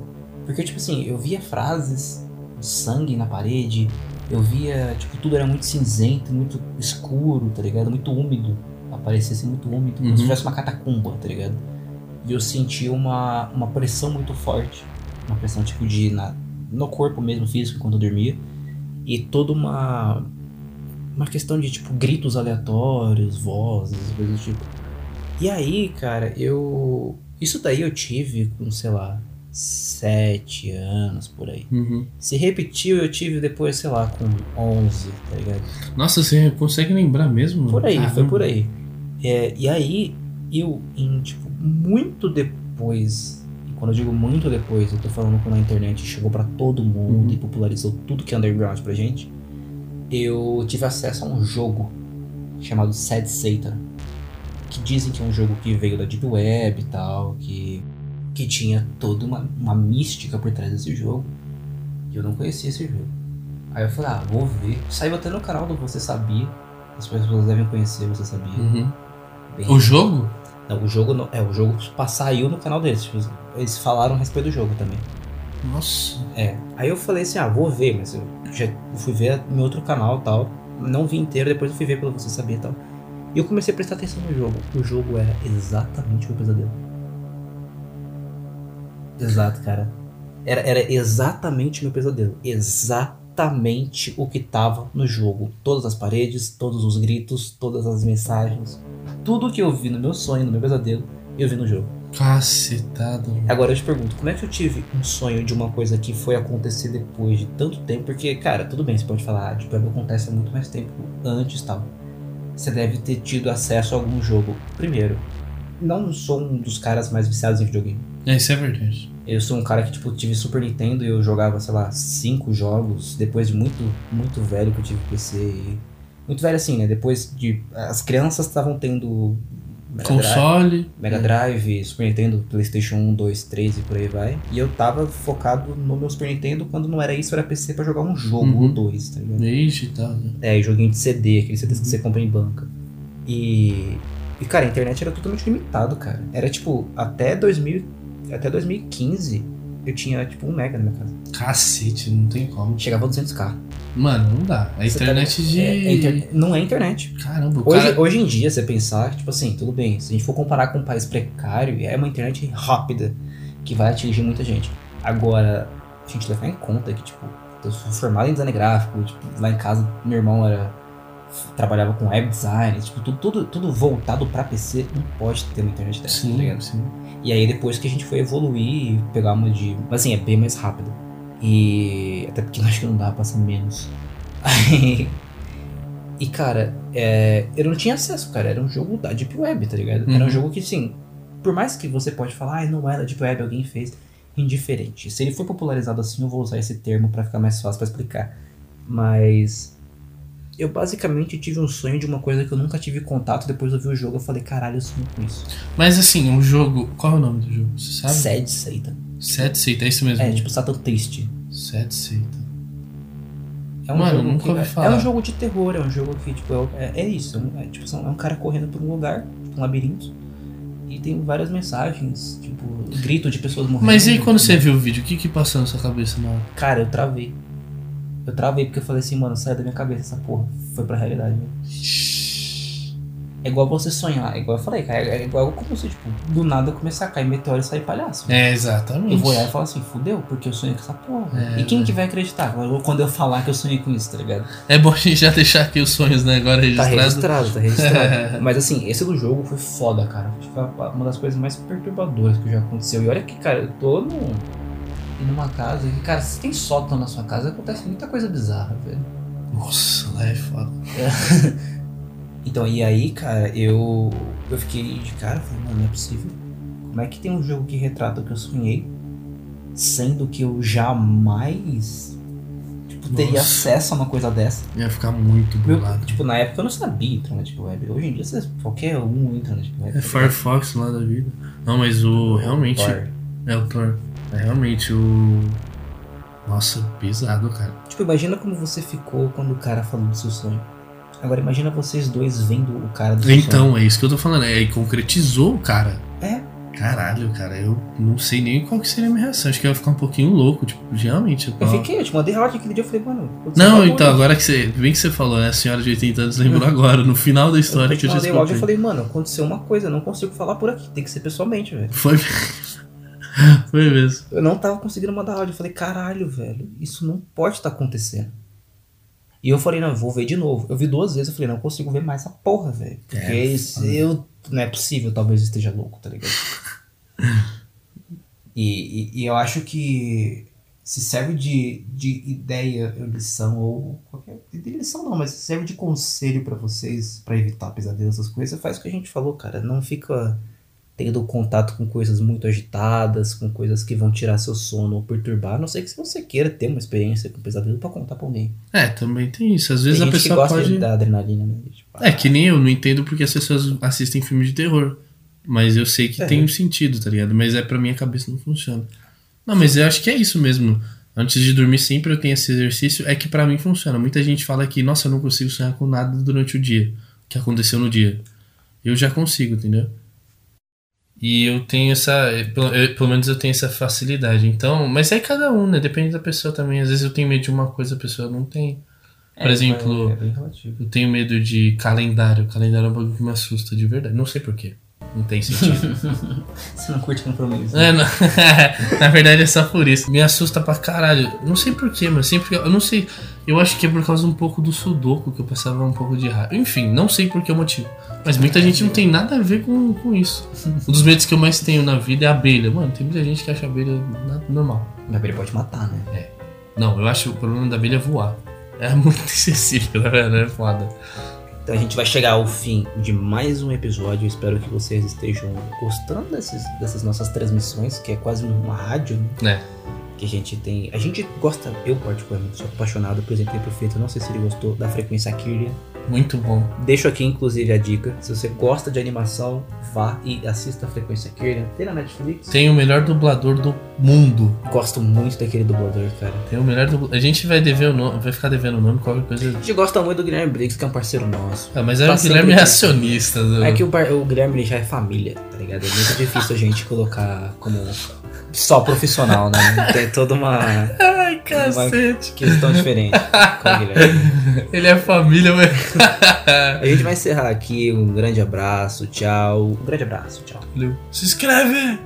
Porque, tipo assim, eu via frases de sangue na parede, eu via, tipo, tudo era muito cinzento, muito escuro, tá ligado? Muito úmido. Parecia ser muito úmido, como Uhum. se tivesse uma catacumba, tá ligado? E eu senti uma, uma pressão muito forte. Uma pressão, tipo, de. Na, no corpo mesmo, físico, quando eu dormia. E toda uma. Uma questão de, tipo, gritos aleatórios, vozes, coisas do tipo. E aí, cara, eu. Isso daí eu tive com, sei lá, sete anos por aí. Uhum. Se repetiu, eu tive depois, sei lá, com 11, tá ligado? Nossa, você consegue lembrar mesmo? Por aí, Caramba. foi por aí. É, e aí, eu, em, tipo, muito depois, e quando eu digo muito depois, eu tô falando quando a internet chegou pra todo mundo Uhum. e popularizou tudo que é underground pra gente, eu tive acesso a um jogo chamado Sad Satan, que dizem que é um jogo que veio da Deep Web e tal, que, que tinha toda uma, uma mística por trás desse jogo, e eu não conhecia esse jogo. Aí eu falei, ah, vou ver. Saiu até no canal do Você Sabia, as pessoas devem conhecer, Você Sabia. Uhum. Bem- O jogo? Não, o jogo não, é, o jogo saiu no canal deles, tipo, eles falaram a respeito do jogo também. Nossa. É. Aí eu falei assim, ah, vou ver, mas eu já fui ver em outro canal e tal. Não vi inteiro, depois eu fui ver pelo Você Sabia e tal. E eu comecei a prestar atenção no jogo. O jogo era exatamente o meu pesadelo. Exato, cara. Era, era exatamente o meu pesadelo. Exatamente o que tava no jogo. Todas as paredes, todos os gritos, todas as mensagens. Tudo que eu vi no meu sonho, no meu pesadelo, eu vi no jogo. Cacetado. Agora eu te pergunto, como é que eu tive um sonho de uma coisa que foi acontecer depois de tanto tempo? Porque, cara, tudo bem, você pode falar, ah, tipo, acontece há muito mais tempo antes tal. Você deve ter tido acesso a algum jogo. Primeiro, não sou um dos caras mais viciados em videogame. É, isso é verdade. Eu sou um cara que, tipo, tive Super Nintendo e eu jogava, sei lá, cinco jogos. Depois de muito, muito velho que eu tive PC. e- Muito velho assim, né? Depois de. As crianças estavam tendo. Mega Drive- Console. Mega Drive, Super Nintendo, Playstation 1, 2, 3 e por aí vai. E eu tava focado no meu Super Nintendo, quando não era isso, era PC pra jogar um jogo Uhum. ou dois, tá ligado? Ixi tal. né? É, joguinho de CD, aqueles CDs que você compra em banca. E. E, cara, a internet era totalmente limitado, cara. Era tipo, até 2000. Até 2015, eu tinha tipo um mega na minha casa. Cacete, não tem como. Chegava a 200k. Mano, não dá. A Você tá internet de. É, é inter- Não é internet. Caramba, Hoje, cara. hoje em dia, você pensar, tipo assim, tudo bem, se a gente for comparar com um país precário, é uma internet rápida que vai atingir muita gente. Agora, a gente levar em conta que, tipo, eu sou formado em design gráfico, tipo, lá em casa, meu irmão era trabalhava com web design, tipo, tudo, tudo, tudo voltado pra PC, não pode ter uma internet dessa, tá Sim, ligado? sim. E aí depois que a gente foi evoluir e pegar uma de. Mas assim, é bem mais rápido. E. Até porque eu acho que não dá pra ser menos. Aí. [LAUGHS] E, cara, é, eu não tinha acesso, cara. Era um jogo da Deep Web, tá ligado? Era um Uhum. jogo que, assim, por mais que você pode falar, ah, não era Deep Web, alguém fez, indiferente. Se ele for popularizado assim, eu vou usar esse termo pra ficar mais fácil pra explicar. Mas eu basicamente tive um sonho de uma coisa que eu nunca tive contato. Depois eu vi o jogo eu falei, caralho, eu sonho com isso. Mas assim, um jogo. Qual é o nome do jogo? Você sabe? Sad Satan. Sad Seita, é isso mesmo? É, tipo Satan triste. Sad Seita. É um Mano, jogo nunca que, ouvi é- falar. É um jogo de terror, é um jogo que, tipo, é, é- é isso. É, um- é, tipo, é um cara correndo por um lugar, tipo, um labirinto. E tem várias mensagens, tipo, grito de pessoas morrendo. Mas e aí quando você viu o vídeo, o que que passou na sua cabeça hora? Cara, eu travei. Eu travei porque eu falei assim, mano, sai da minha cabeça essa porra. Foi pra realidade, né? É igual você sonhar, é igual eu falei, cara. É igual como se, tipo, do nada começar a cair meteoro e sair palhaço. É, exatamente. Eu vou olhar e falar assim, fudeu, porque eu sonhei com essa porra. É, e quem né? que vai acreditar quando eu falar que eu sonhei com isso, tá ligado? É bom a gente já deixar aqui os sonhos, né? Agora Tá registrado. registrado, tá registrado. [LAUGHS] Mas assim, esse do jogo foi foda, cara. Foi uma das coisas mais perturbadoras que já aconteceu. E olha que, cara, eu tô no, numa casa que, cara, se tem sótão na sua casa, acontece muita coisa bizarra, velho. Nossa, lá é foda. [LAUGHS] Então, e aí, cara, eu, eu fiquei de cara, falei, mano, não é possível. Como é que tem um jogo que retrata o que eu sonhei, sendo que eu jamais tipo, teria acesso a uma coisa dessa? Ia ficar muito Eu, bolado. tipo, na época eu não sabia entrar na Deep Web. Hoje em dia, você, qualquer um entra na Deep Web. É Firefox lá da vida. Não, mas o. Realmente. Tor. É o Thor. É realmente o. Nossa, pesado, cara. Tipo, imagina como você ficou quando o cara falou do seu sonho. Agora imagina vocês dois vendo o cara do seu sonho. Então, é isso que eu tô falando. É, e concretizou o cara. É. Caralho, cara, eu não sei nem qual que seria a minha reação. Acho que eu ia ficar um pouquinho louco, tipo, realmente. Eu fiquei, eu te mandei áudio aquele dia, eu falei, mano... Não, então, coisa. agora que você. Bem que você falou, né? A senhora de 80 anos lembrou [LAUGHS] agora, no final da história eu que eu te já mandei o áudio e escutei. falei, mano, aconteceu uma coisa, eu não consigo falar por aqui, tem que ser pessoalmente, velho. Foi. [LAUGHS] Foi mesmo. Eu não tava conseguindo mandar áudio, eu falei, caralho, velho, isso não pode estar acontecendo. E eu falei, não, eu vou ver de novo. Eu vi duas vezes, eu falei, não, eu consigo ver mais essa porra, velho. Porque É, isso, eu, não é possível, talvez eu esteja louco, tá ligado? [LAUGHS] e, e, e eu acho que se serve de, de ideia, lição, ou qualquer. De lição não, mas se serve de conselho pra vocês, pra evitar pesadelos, essas coisas, faz o que a gente falou, cara. Não fica tendo contato com coisas muito agitadas, com coisas que vão tirar seu sono ou perturbar, a não sei que se você queira ter uma experiência com pesadelo pra contar pra alguém. É, também tem isso. Às Tem vezes a gente que pessoa gosta pode. da adrenalina, né? Tipo, É que nem eu, não entendo porque as pessoas assistem filmes de terror. Mas eu sei que É. tem um sentido, tá ligado? Mas é pra minha cabeça não funciona. Não, mas eu acho que é isso mesmo. Antes de dormir sempre eu tenho esse exercício. É que pra mim funciona. Muita gente fala que, nossa, eu não consigo sonhar com nada durante o dia. Que aconteceu no dia. Eu já consigo, entendeu? E eu tenho essa. Pelo, eu- pelo menos eu tenho essa facilidade. Então, mas é cada um, né? Depende da pessoa também. Às vezes eu tenho medo de uma coisa, a pessoa não tem. Por exemplo, é bem relativo. Eu tenho medo de calendário. Calendário é um bagulho que me assusta de verdade. Não sei porquê. Não tem sentido. [LAUGHS] Você não curte compromisso. né? é, não. [LAUGHS] Na verdade é só por isso. Me assusta pra caralho. Não sei porquê, mas sempre. Eu não sei. Eu acho que é por causa um pouco do sudoku que eu passava um pouco de raiva. Enfim, não sei por que o motivo. Mas muita gente não tem nada a ver com, com isso. Um dos medos que eu mais tenho na vida é a abelha. Mano, tem muita gente que acha a abelha normal. Mas abelha pode matar, né? Não, eu acho que o problema da abelha é voar. É muito [LAUGHS] excessivo, verdade, é foda. Então a gente vai chegar ao fim de mais um episódio. Eu espero que vocês estejam gostando desses, dessas nossas transmissões, que é quase uma rádio, né? É. Que a gente tem. A gente gosta, eu particularmente sou apaixonado, apresentei pro Feito, não sei se ele gostou da frequência Kirlian. Muito bom. Deixo aqui, inclusive, a dica. Se você gosta de animação, vá e assista a frequência Kirlian. Tem na Netflix. Tem o melhor dublador do mundo. Gosto muito daquele dublador, cara. Tem o melhor dublador. A gente vai dever o nome, vai ficar devendo o nome, qualquer coisa. A gente gosta muito do Guilherme Briggs, que é um parceiro nosso. Ah, mas é Tá o Guilherme sempre- acionista. Do... É que o, o Guilherme já é família, tá ligado? É muito difícil a gente colocar como só profissional, né? Tem toda uma Ai, cacete. questão diferente com o Guilherme. Ele é família, mas. A gente vai encerrar aqui. Um grande abraço, tchau. Um grande abraço, tchau. Se inscreve!